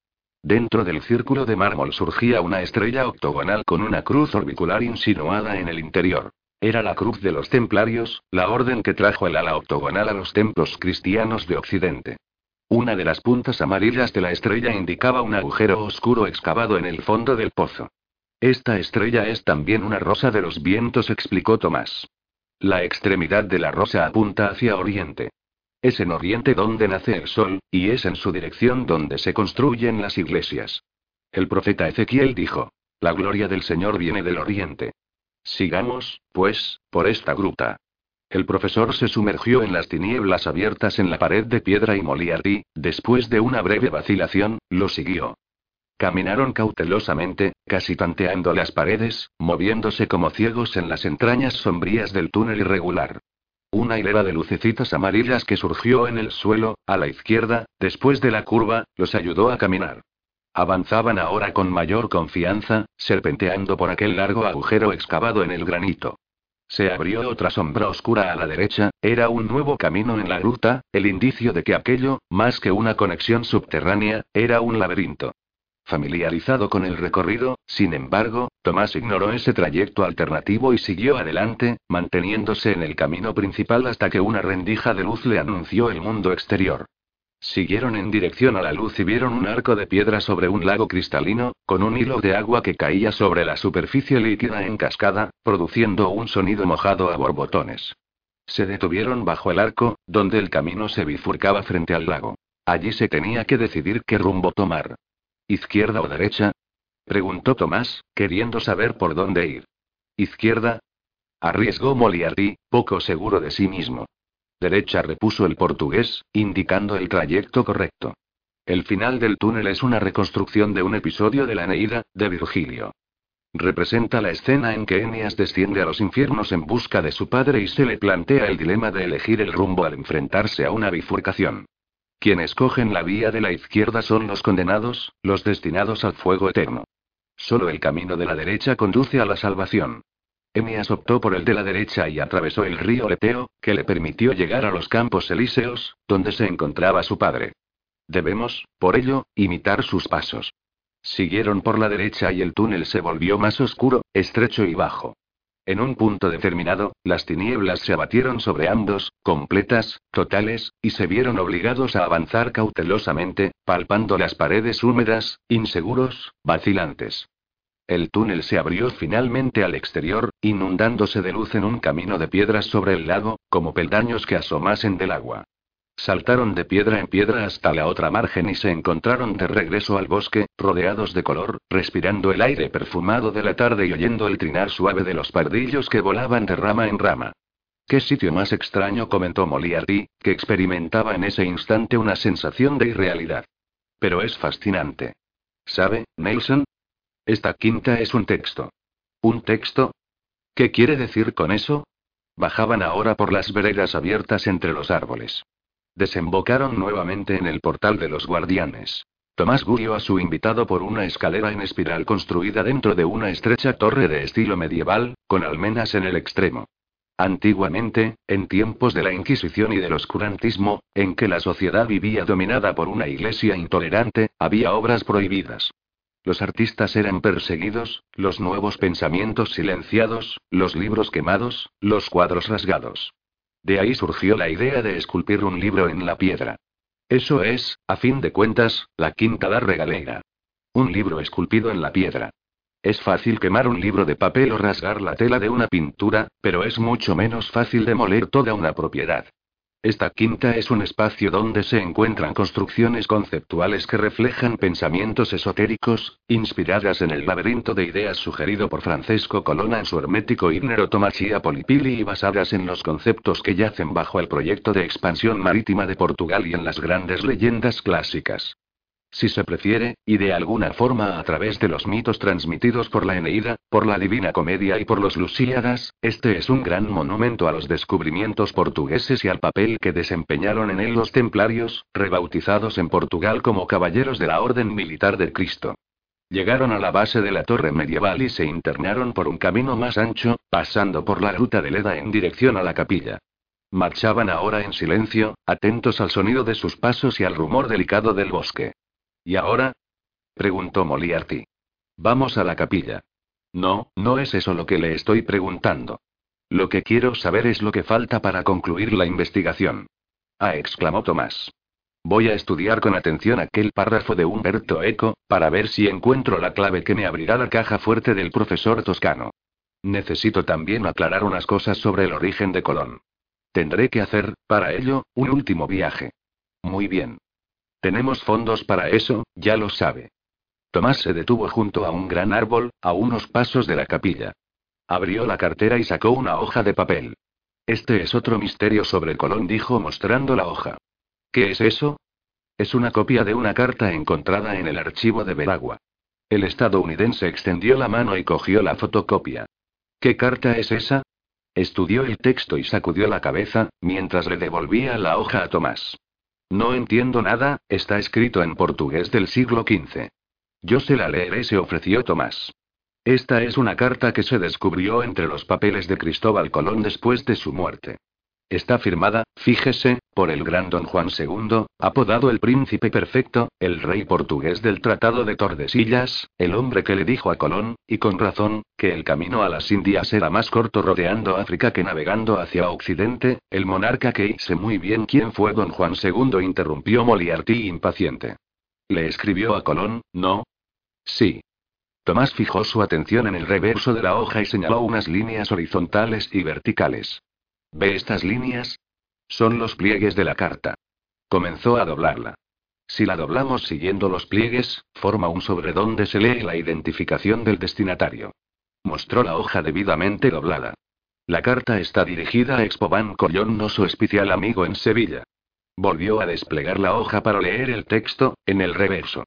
Speaker 1: Dentro del círculo de mármol surgía una estrella octogonal con una cruz orbicular insinuada en el interior. Era la cruz de los templarios, la orden que trajo el ala octogonal a los templos cristianos de Occidente. Una de las puntas amarillas de la estrella indicaba un agujero oscuro excavado en el fondo del pozo. Esta estrella es también una rosa de los vientos, explicó Tomás. La extremidad de la rosa apunta hacia oriente. Es en Oriente donde nace el sol, y es en su dirección donde se construyen las iglesias. El profeta Ezequiel dijo, La gloria del Señor viene del Oriente. Sigamos, pues, por esta gruta. El profesor se sumergió en las tinieblas abiertas en la pared de piedra y Moliarty, después de una breve vacilación, lo siguió. Caminaron cautelosamente, casi tanteando las paredes, moviéndose como ciegos en las entrañas sombrías del túnel irregular. Una hilera de lucecitas amarillas que surgió en el suelo, a la izquierda, después de la curva, los ayudó a caminar. Avanzaban ahora con mayor confianza, serpenteando por aquel largo agujero excavado en el granito. Se abrió otra sombra oscura a la derecha, era un nuevo camino en la gruta, el indicio de que aquello, más que una conexión subterránea, era un laberinto. Familiarizado con el recorrido, sin embargo, Tomás ignoró ese trayecto alternativo y siguió adelante, manteniéndose en el camino principal hasta que una rendija de luz le anunció el mundo exterior. Siguieron en dirección a la luz y vieron un arco de piedra sobre un lago cristalino, con un hilo de agua que caía sobre la superficie líquida en cascada, produciendo un sonido mojado a borbotones. Se detuvieron bajo el arco, donde el camino se bifurcaba frente al lago. Allí se tenía que decidir qué rumbo tomar. ¿Izquierda o derecha? preguntó Tomás, queriendo saber por dónde ir. ¿Izquierda? Arriesgó Moliarty, poco seguro de sí mismo. Derecha, repuso el portugués, indicando el trayecto correcto. El final del túnel es una reconstrucción de un episodio de la Neida, de Virgilio. Representa la escena en que Eneas desciende a los infiernos en busca de su padre y se le plantea el dilema de elegir el rumbo al enfrentarse a una bifurcación. Quienes cogen la vía de la izquierda son los condenados, los destinados al fuego eterno. Solo el camino de la derecha conduce a la salvación. Emias optó por el de la derecha y atravesó el río Leteo, que le permitió llegar a los campos elíseos, donde se encontraba su padre. Debemos, por ello, imitar sus pasos. Siguieron por la derecha y el túnel se volvió más oscuro, estrecho y bajo. En un punto determinado, las tinieblas se abatieron sobre ambos, completas, totales, y se vieron obligados a avanzar cautelosamente, palpando las paredes húmedas, inseguros, vacilantes. El túnel se abrió finalmente al exterior, inundándose de luz en un camino de piedras sobre el lago, como peldaños que asomasen del agua. Saltaron de piedra en piedra hasta la otra margen y se encontraron de regreso al bosque, rodeados de color, respirando el aire perfumado de la tarde y oyendo el trinar suave de los pardillos que volaban de rama en rama. Qué sitio más extraño, comentó Moliarty, que experimentaba en ese instante una sensación de irrealidad. Pero es fascinante. ¿Sabe, Nelson? Esta quinta es un texto. ¿Un texto? ¿Qué quiere decir con eso? Bajaban ahora por las veredas abiertas entre los árboles. Desembocaron nuevamente en el portal de los guardianes. Tomás guió a su invitado por una escalera en espiral construida dentro de una estrecha torre de estilo medieval, con almenas en el extremo. Antiguamente, en tiempos de la Inquisición y del oscurantismo, en que la sociedad vivía dominada por una iglesia intolerante, había obras prohibidas. Los artistas eran perseguidos, los nuevos pensamientos silenciados, los libros quemados, los cuadros rasgados. De ahí surgió la idea de esculpir un libro en la piedra. Eso es, a fin de cuentas, la quinta da regalera. Un libro esculpido en la piedra. Es fácil quemar un libro de papel o rasgar la tela de una pintura, pero es mucho menos fácil demoler toda una propiedad. Esta quinta es un espacio donde se encuentran construcciones conceptuales que reflejan pensamientos esotéricos, inspiradas en el laberinto de ideas sugerido por Francesco Colonna en su hermético himnero Tomachia Polipili y basadas en los conceptos que yacen bajo el proyecto de expansión marítima de Portugal y en las grandes leyendas clásicas si se prefiere, y de alguna forma a través de los mitos transmitidos por la Eneida, por la Divina Comedia y por los Lusíadas, este es un gran monumento a los descubrimientos portugueses y al papel que desempeñaron en él los templarios, rebautizados en Portugal como caballeros de la Orden Militar de Cristo. Llegaron a la base de la torre medieval y se internaron por un camino más ancho, pasando por la ruta de Leda en dirección a la capilla. Marchaban ahora en silencio, atentos al sonido de sus pasos y al rumor delicado del bosque. ¿Y ahora? preguntó Moliarty. Vamos a la capilla. No, no es eso lo que le estoy preguntando. Lo que quiero saber es lo que falta para concluir la investigación. Ah, exclamó Tomás. Voy a estudiar con atención aquel párrafo de Humberto Eco, para ver si encuentro la clave que me abrirá la caja fuerte del profesor Toscano. Necesito también aclarar unas cosas sobre el origen de Colón. Tendré que hacer, para ello, un último viaje. Muy bien. Tenemos fondos para eso, ya lo sabe. Tomás se detuvo junto a un gran árbol, a unos pasos de la capilla. Abrió la cartera y sacó una hoja de papel. Este es otro misterio sobre Colón, dijo mostrando la hoja. ¿Qué es eso? Es una copia de una carta encontrada en el archivo de Veragua. El estadounidense extendió la mano y cogió la fotocopia. ¿Qué carta es esa? Estudió el texto y sacudió la cabeza, mientras le devolvía la hoja a Tomás. No entiendo nada, está escrito en portugués del siglo XV. Yo se la leeré, se ofreció Tomás. Esta es una carta que se descubrió entre los papeles de Cristóbal Colón después de su muerte. Está firmada, fíjese, por el gran don Juan II, apodado el Príncipe Perfecto, el rey portugués del Tratado de Tordesillas, el hombre que le dijo a Colón, y con razón, que el camino a las Indias era más corto rodeando África que navegando hacia Occidente, el monarca que sé muy bien quién fue don Juan II interrumpió Moliarty impaciente. Le escribió a Colón, ¿no? Sí. Tomás fijó su atención en el reverso de la hoja y señaló unas líneas horizontales y verticales. ¿Ve estas líneas? Son los pliegues de la carta. Comenzó a doblarla. Si la doblamos siguiendo los pliegues, forma un sobre donde se lee la identificación del destinatario. Mostró la hoja debidamente doblada. La carta está dirigida a Expoban Collón, su especial amigo en Sevilla. Volvió a desplegar la hoja para leer el texto, en el reverso.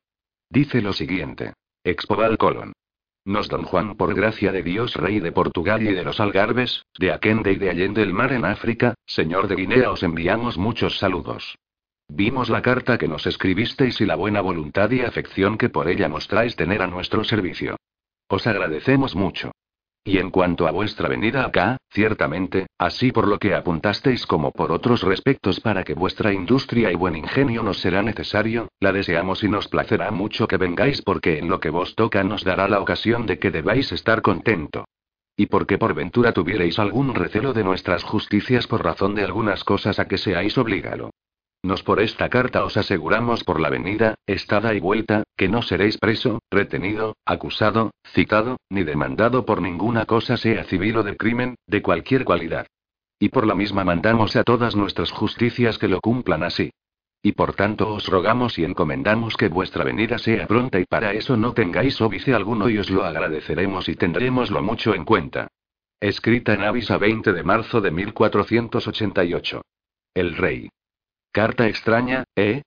Speaker 1: Dice lo siguiente. Expoval Colón. Nos don Juan por gracia de Dios rey de Portugal y de los Algarbes, de Aquende y de Allende el mar en África, señor de Guinea os enviamos muchos saludos. Vimos la carta que nos escribisteis y la buena voluntad y afección que por ella mostráis tener a nuestro servicio. Os agradecemos mucho. Y en cuanto a vuestra venida acá, ciertamente, así por lo que apuntasteis como por otros respectos para que vuestra industria y buen ingenio nos será necesario, la deseamos y nos placerá mucho que vengáis porque en lo que vos toca nos dará la ocasión de que debáis estar contento. Y porque por ventura tuvierais algún recelo de nuestras justicias por razón de algunas cosas a que seáis obligado. Nos por esta carta os aseguramos por la venida, estada y vuelta, que no seréis preso, retenido, acusado, citado, ni demandado por ninguna cosa sea civil o de crimen, de cualquier cualidad. Y por la misma mandamos a todas nuestras justicias que lo cumplan así. Y por tanto os rogamos y encomendamos que vuestra venida sea pronta y para eso no tengáis óbice alguno y os lo agradeceremos y tendremoslo mucho en cuenta. Escrita en Avisa 20 de marzo de 1488. El rey. Carta extraña, ¿eh?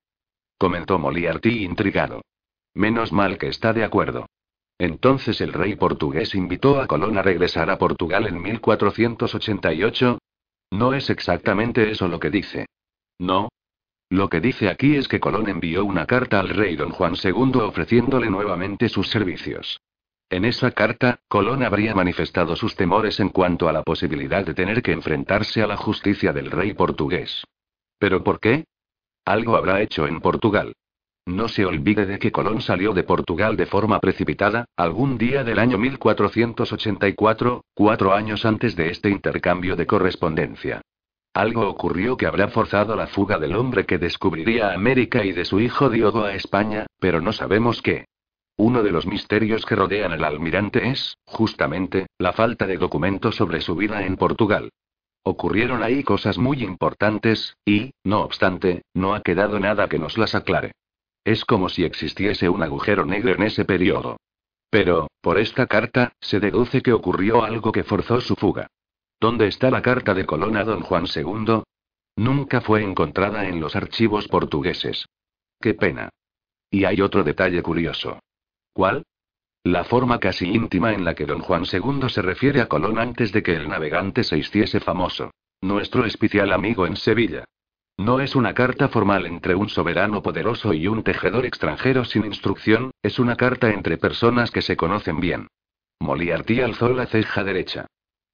Speaker 1: comentó Moliarty intrigado. Menos mal que está de acuerdo. Entonces el rey portugués invitó a Colón a regresar a Portugal en 1488. No es exactamente eso lo que dice. No. Lo que dice aquí es que Colón envió una carta al rey don Juan II ofreciéndole nuevamente sus servicios. En esa carta, Colón habría manifestado sus temores en cuanto a la posibilidad de tener que enfrentarse a la justicia del rey portugués. ¿Pero por qué? Algo habrá hecho en Portugal. No se olvide de que Colón salió de Portugal de forma precipitada, algún día del año 1484, cuatro años antes de este intercambio de correspondencia. Algo ocurrió que habrá forzado la fuga del hombre que descubriría América y de su hijo Diogo a España, pero no sabemos qué. Uno de los misterios que rodean al almirante es, justamente, la falta de documentos sobre su vida en Portugal. Ocurrieron ahí cosas muy importantes, y, no obstante, no ha quedado nada que nos las aclare. Es como si existiese un agujero negro en ese periodo. Pero, por esta carta, se deduce que ocurrió algo que forzó su fuga. ¿Dónde está la carta de Colón a don Juan II? Nunca fue encontrada en los archivos portugueses. Qué pena. Y hay otro detalle curioso. ¿Cuál? La forma casi íntima en la que don Juan II se refiere a Colón antes de que el navegante se hiciese famoso. Nuestro especial amigo en Sevilla. No es una carta formal entre un soberano poderoso y un tejedor extranjero sin instrucción, es una carta entre personas que se conocen bien. Moliarty alzó la ceja derecha.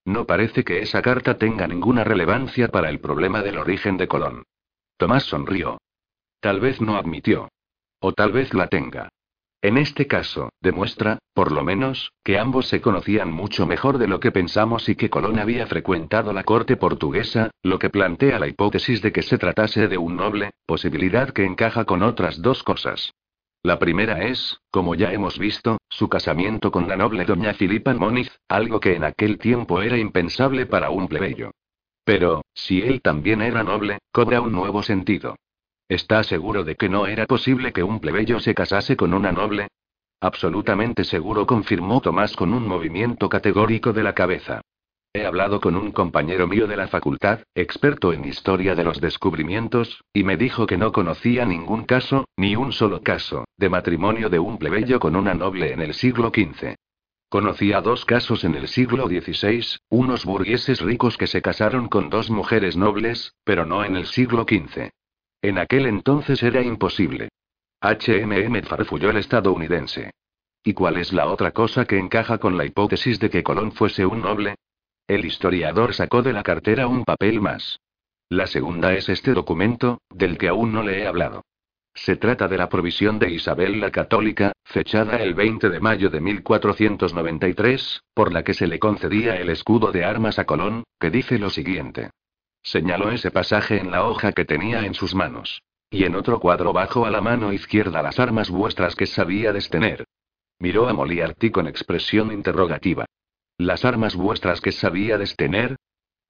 Speaker 1: No parece que esa carta tenga ninguna relevancia para el problema del origen de Colón. Tomás sonrió. Tal vez no admitió. O tal vez la tenga. En este caso, demuestra, por lo menos, que ambos se conocían mucho mejor de lo que pensamos y que Colón había frecuentado la corte portuguesa, lo que plantea la hipótesis de que se tratase de un noble, posibilidad que encaja con otras dos cosas. La primera es, como ya hemos visto, su casamiento con la noble doña Filipa Moniz, algo que en aquel tiempo era impensable para un plebeyo. Pero, si él también era noble, cobra un nuevo sentido. ¿Está seguro de que no era posible que un plebeyo se casase con una noble? Absolutamente seguro, confirmó Tomás con un movimiento categórico de la cabeza. He hablado con un compañero mío de la facultad, experto en historia de los descubrimientos, y me dijo que no conocía ningún caso, ni un solo caso, de matrimonio de un plebeyo con una noble en el siglo XV. Conocía dos casos en el siglo XVI, unos burgueses ricos que se casaron con dos mujeres nobles, pero no en el siglo XV. En aquel entonces era imposible. HMM farfulló el estadounidense. ¿Y cuál es la otra cosa que encaja con la hipótesis de que Colón fuese un noble? El historiador sacó de la cartera un papel más. La segunda es este documento, del que aún no le he hablado. Se trata de la provisión de Isabel la Católica, fechada el 20 de mayo de 1493, por la que se le concedía el escudo de armas a Colón, que dice lo siguiente. Señaló ese pasaje en la hoja que tenía en sus manos. Y en otro cuadro bajo a la mano izquierda las armas vuestras que sabíades tener. Miró a Moliarty con expresión interrogativa. ¿Las armas vuestras que sabíades tener?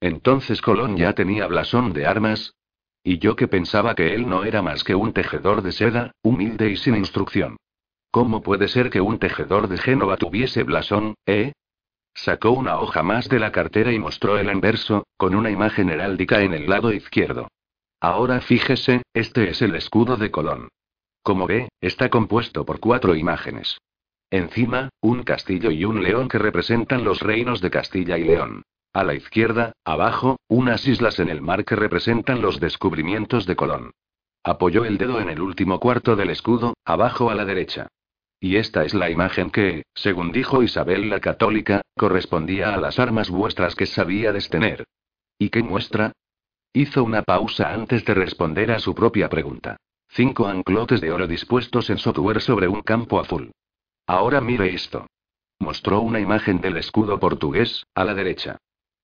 Speaker 1: Entonces Colón ya tenía blasón de armas. Y yo que pensaba que él no era más que un tejedor de seda, humilde y sin instrucción. ¿Cómo puede ser que un tejedor de Génova tuviese blasón, eh? Sacó una hoja más de la cartera y mostró el anverso, con una imagen heráldica en el lado izquierdo. Ahora fíjese, este es el escudo de Colón. Como ve, está compuesto por cuatro imágenes. Encima, un castillo y un león que representan los reinos de Castilla y León. A la izquierda, abajo, unas islas en el mar que representan los descubrimientos de Colón. Apoyó el dedo en el último cuarto del escudo, abajo a la derecha. Y esta es la imagen que, según dijo Isabel la Católica, correspondía a las armas vuestras que sabíades tener. ¿Y qué muestra? Hizo una pausa antes de responder a su propia pregunta. Cinco anclotes de oro dispuestos en software sobre un campo azul. Ahora mire esto. Mostró una imagen del escudo portugués, a la derecha.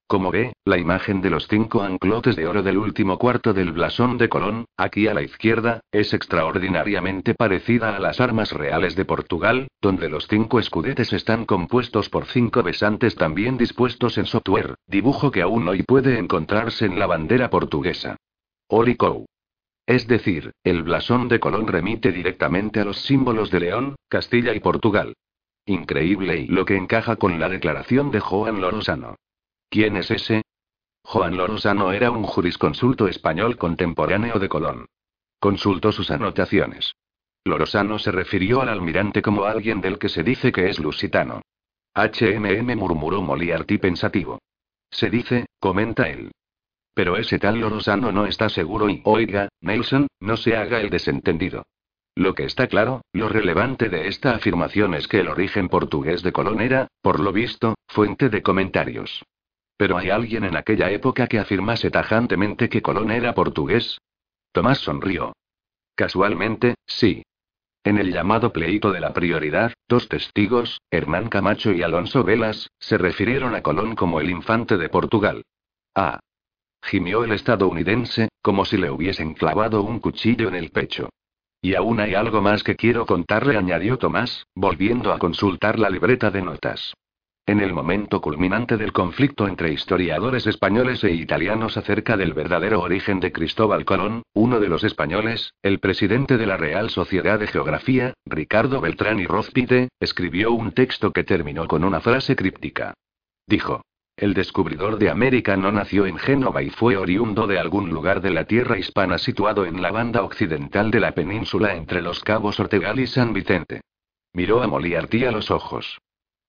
Speaker 1: Como ve, la imagen de los cinco anclotes de oro del último cuarto del blasón de Colón, aquí a la izquierda, es extraordinariamente parecida a las armas reales de Portugal, donde los cinco escudetes están compuestos por cinco besantes también dispuestos en software, dibujo que aún hoy puede encontrarse en la bandera portuguesa. Olico. Es decir, el blasón de Colón remite directamente a los símbolos de León, Castilla y Portugal. Increíble y lo que encaja con la declaración de Juan Lorosano. ¿Quién es ese? Juan Lorosano era un jurisconsulto español contemporáneo de Colón. Consultó sus anotaciones. Lorosano se refirió al almirante como alguien del que se dice que es lusitano. HMM murmuró Moliarty pensativo. Se dice, comenta él. Pero ese tal Lorosano no está seguro y, oiga, Nelson, no se haga el desentendido. Lo que está claro, lo relevante de esta afirmación es que el origen portugués de Colón era, por lo visto, fuente de comentarios. Pero ¿hay alguien en aquella época que afirmase tajantemente que Colón era portugués? Tomás sonrió. Casualmente, sí. En el llamado pleito de la prioridad, dos testigos, Hernán Camacho y Alonso Velas, se refirieron a Colón como el infante de Portugal. Ah. Gimió el estadounidense, como si le hubiesen clavado un cuchillo en el pecho. Y aún hay algo más que quiero contarle, añadió Tomás, volviendo a consultar la libreta de notas. En el momento culminante del conflicto entre historiadores españoles e italianos acerca del verdadero origen de Cristóbal Colón, uno de los españoles, el presidente de la Real Sociedad de Geografía, Ricardo Beltrán y Rozpite, escribió un texto que terminó con una frase críptica. Dijo. El descubridor de América no nació en Génova y fue oriundo de algún lugar de la tierra hispana situado en la banda occidental de la península entre los cabos Ortegal y San Vicente. Miró a Moliarty a los ojos.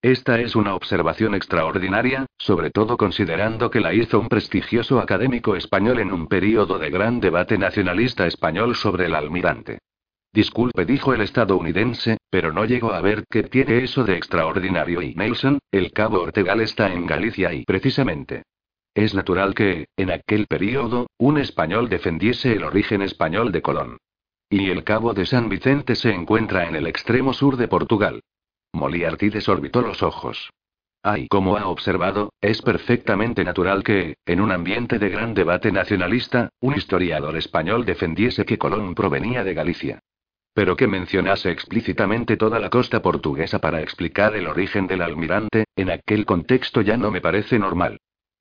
Speaker 1: Esta es una observación extraordinaria, sobre todo considerando que la hizo un prestigioso académico español en un período de gran debate nacionalista español sobre el almirante. Disculpe, dijo el estadounidense, pero no llego a ver qué tiene eso de extraordinario y Nelson, el cabo Ortegal está en Galicia y precisamente. Es natural que, en aquel período, un español defendiese el origen español de Colón. Y el cabo de San Vicente se encuentra en el extremo sur de Portugal. Moliarty desorbitó los ojos. Ay, como ha observado, es perfectamente natural que, en un ambiente de gran debate nacionalista, un historiador español defendiese que Colón provenía de Galicia. Pero que mencionase explícitamente toda la costa portuguesa para explicar el origen del almirante, en aquel contexto ya no me parece normal.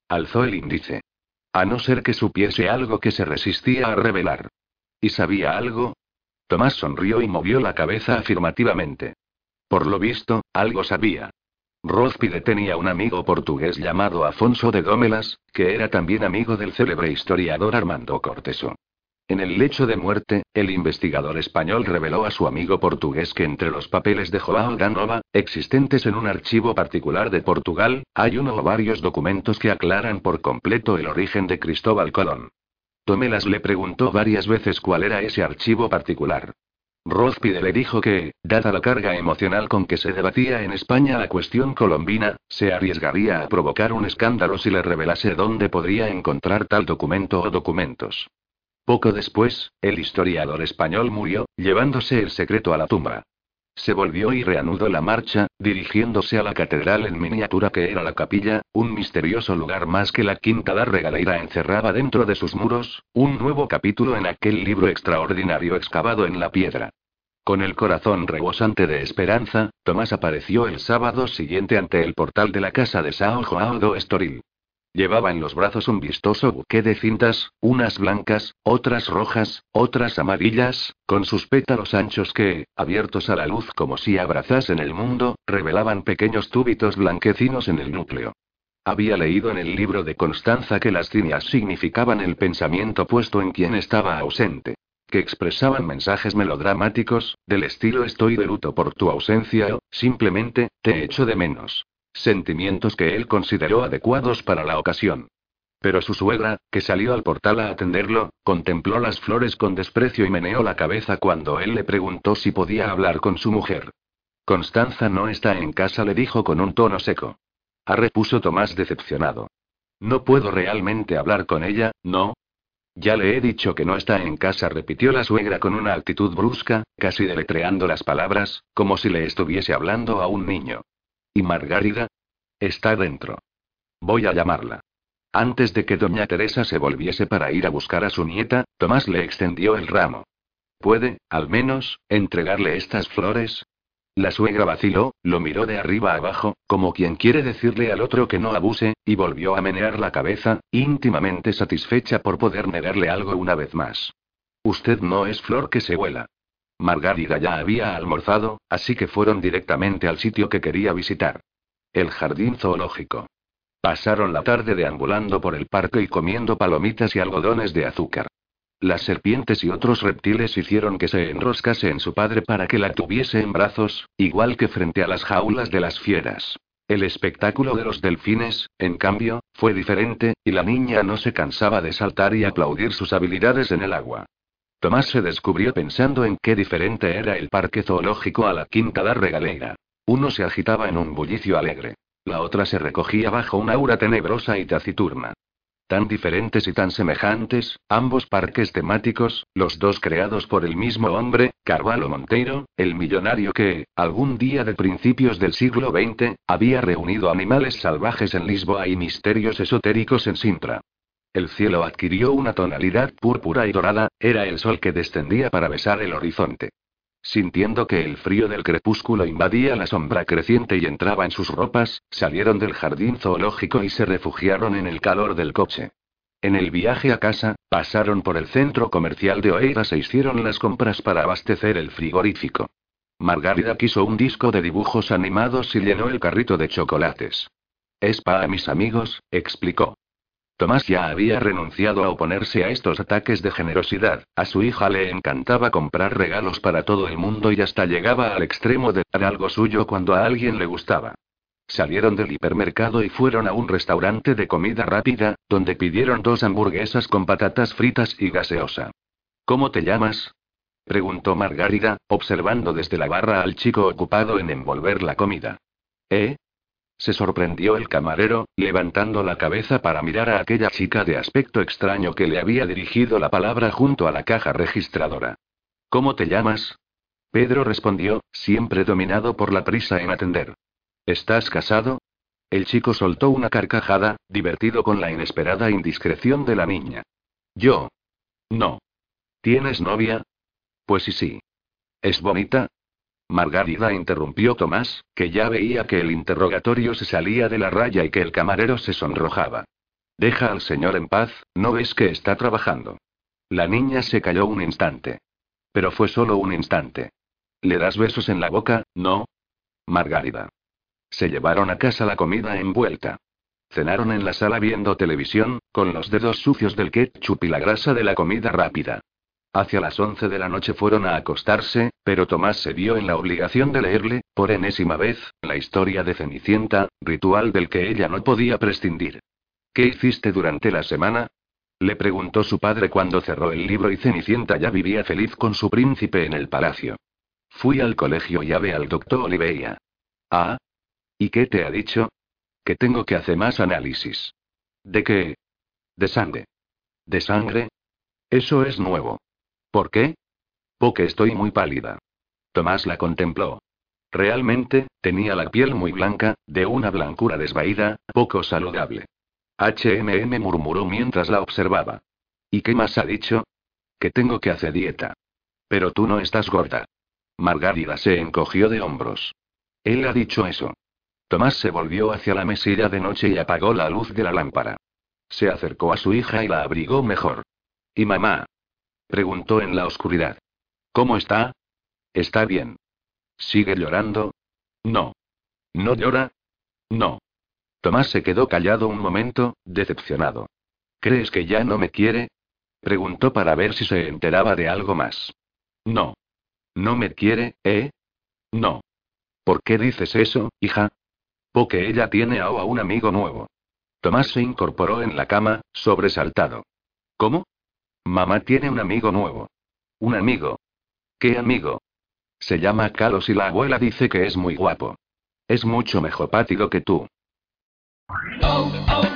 Speaker 1: Alzó el índice. A no ser que supiese algo que se resistía a revelar. ¿Y sabía algo? Tomás sonrió y movió la cabeza afirmativamente. Por lo visto, algo sabía. Rózpide tenía un amigo portugués llamado Afonso de Gómelas, que era también amigo del célebre historiador Armando Corteso. En el lecho de muerte, el investigador español reveló a su amigo portugués que entre los papeles de Joao Ganova, existentes en un archivo particular de Portugal, hay uno o varios documentos que aclaran por completo el origen de Cristóbal Colón. Tomelas le preguntó varias veces cuál era ese archivo particular. Rózpide le dijo que, dada la carga emocional con que se debatía en España la cuestión colombina, se arriesgaría a provocar un escándalo si le revelase dónde podría encontrar tal documento o documentos. Poco después, el historiador español murió, llevándose el secreto a la tumba. Se volvió y reanudó la marcha, dirigiéndose a la catedral en miniatura que era la capilla, un misterioso lugar más que la quinta da regaleira encerraba dentro de sus muros, un nuevo capítulo en aquel libro extraordinario excavado en la piedra. Con el corazón rebosante de esperanza, Tomás apareció el sábado siguiente ante el portal de la casa de Sao Joao do Estoril. Llevaba en los brazos un vistoso buque de cintas, unas blancas, otras rojas, otras amarillas, con sus pétalos anchos que, abiertos a la luz como si abrazasen el mundo, revelaban pequeños túbitos blanquecinos en el núcleo. Había leído en el libro de Constanza que las líneas significaban el pensamiento puesto en quien estaba ausente. Que expresaban mensajes melodramáticos, del estilo estoy de luto por tu ausencia o, simplemente, te echo de menos. Sentimientos que él consideró adecuados para la ocasión. Pero su suegra, que salió al portal a atenderlo, contempló las flores con desprecio y meneó la cabeza cuando él le preguntó si podía hablar con su mujer. Constanza no está en casa, le dijo con un tono seco. Ha repuso Tomás decepcionado. No puedo realmente hablar con ella, ¿no? Ya le he dicho que no está en casa, repitió la suegra con una actitud brusca, casi deletreando las palabras, como si le estuviese hablando a un niño. ¿Y Margarida? Está dentro. Voy a llamarla. Antes de que doña Teresa se volviese para ir a buscar a su nieta, Tomás le extendió el ramo. ¿Puede, al menos, entregarle estas flores? La suegra vaciló, lo miró de arriba abajo, como quien quiere decirle al otro que no abuse, y volvió a menear la cabeza, íntimamente satisfecha por poder negarle algo una vez más. Usted no es flor que se vuela. Margarida ya había almorzado, así que fueron directamente al sitio que quería visitar. El jardín zoológico. Pasaron la tarde deambulando por el parque y comiendo palomitas y algodones de azúcar. Las serpientes y otros reptiles hicieron que se enroscase en su padre para que la tuviese en brazos, igual que frente a las jaulas de las fieras. El espectáculo de los delfines, en cambio, fue diferente, y la niña no se cansaba de saltar y aplaudir sus habilidades en el agua. Tomás se descubrió pensando en qué diferente era el parque zoológico a la quinta da regalera. Uno se agitaba en un bullicio alegre. La otra se recogía bajo una aura tenebrosa y taciturna. Tan diferentes y tan semejantes, ambos parques temáticos, los dos creados por el mismo hombre, Carvalho Monteiro, el millonario que, algún día de principios del siglo XX, había reunido animales salvajes en Lisboa y misterios esotéricos en Sintra. El cielo adquirió una tonalidad púrpura y dorada, era el sol que descendía para besar el horizonte. Sintiendo que el frío del crepúsculo invadía la sombra creciente y entraba en sus ropas, salieron del jardín zoológico y se refugiaron en el calor del coche. En el viaje a casa, pasaron por el centro comercial de Oeiras e hicieron las compras para abastecer el frigorífico. Margarida quiso un disco de dibujos animados y llenó el carrito de chocolates. Es para mis amigos, explicó. Tomás ya había renunciado a oponerse a estos ataques de generosidad, a su hija le encantaba comprar regalos para todo el mundo y hasta llegaba al extremo de dar algo suyo cuando a alguien le gustaba. Salieron del hipermercado y fueron a un restaurante de comida rápida, donde pidieron dos hamburguesas con patatas fritas y gaseosa. ¿Cómo te llamas? preguntó Margarida, observando desde la barra al chico ocupado en envolver la comida. ¿Eh? Se sorprendió el camarero, levantando la cabeza para mirar a aquella chica de aspecto extraño que le había dirigido la palabra junto a la caja registradora. ¿Cómo te llamas? Pedro respondió, siempre dominado por la prisa en atender. ¿Estás casado? El chico soltó una carcajada, divertido con la inesperada indiscreción de la niña. Yo. No. ¿Tienes novia? Pues sí, sí. ¿Es bonita? Margarida interrumpió Tomás, que ya veía que el interrogatorio se salía de la raya y que el camarero se sonrojaba. Deja al señor en paz, ¿no ves que está trabajando? La niña se calló un instante. Pero fue solo un instante. ¿Le das besos en la boca, no? Margarida. Se llevaron a casa la comida envuelta. Cenaron en la sala viendo televisión, con los dedos sucios del ketchup y la grasa de la comida rápida. Hacia las once de la noche fueron a acostarse, pero Tomás se vio en la obligación de leerle, por enésima vez, la historia de Cenicienta, ritual del que ella no podía prescindir. ¿Qué hiciste durante la semana? Le preguntó su padre cuando cerró el libro y Cenicienta ya vivía feliz con su príncipe en el palacio. Fui al colegio y ve al doctor Oliveira. Ah. ¿Y qué te ha dicho? Que tengo que hacer más análisis. ¿De qué? De sangre. ¿De sangre? Eso es nuevo. ¿Por qué? Porque estoy muy pálida. Tomás la contempló. Realmente, tenía la piel muy blanca, de una blancura desvaída, poco saludable. HMM murmuró mientras la observaba. ¿Y qué más ha dicho? Que tengo que hacer dieta. Pero tú no estás gorda. Margarida se encogió de hombros. Él ha dicho eso. Tomás se volvió hacia la mesilla de noche y apagó la luz de la lámpara. Se acercó a su hija y la abrigó mejor. ¿Y mamá? Preguntó en la oscuridad. ¿Cómo está? Está bien. ¿Sigue llorando? No. ¿No llora? No. Tomás se quedó callado un momento, decepcionado. ¿Crees que ya no me quiere? Preguntó para ver si se enteraba de algo más. No. ¿No me quiere, eh? No. ¿Por qué dices eso, hija? Porque ella tiene a un amigo nuevo. Tomás se incorporó en la cama, sobresaltado. ¿Cómo? Mamá tiene un amigo nuevo. ¿Un amigo? ¿Qué amigo? Se llama Carlos y la abuela dice que es muy guapo. Es mucho mejor pático que tú. Oh, oh,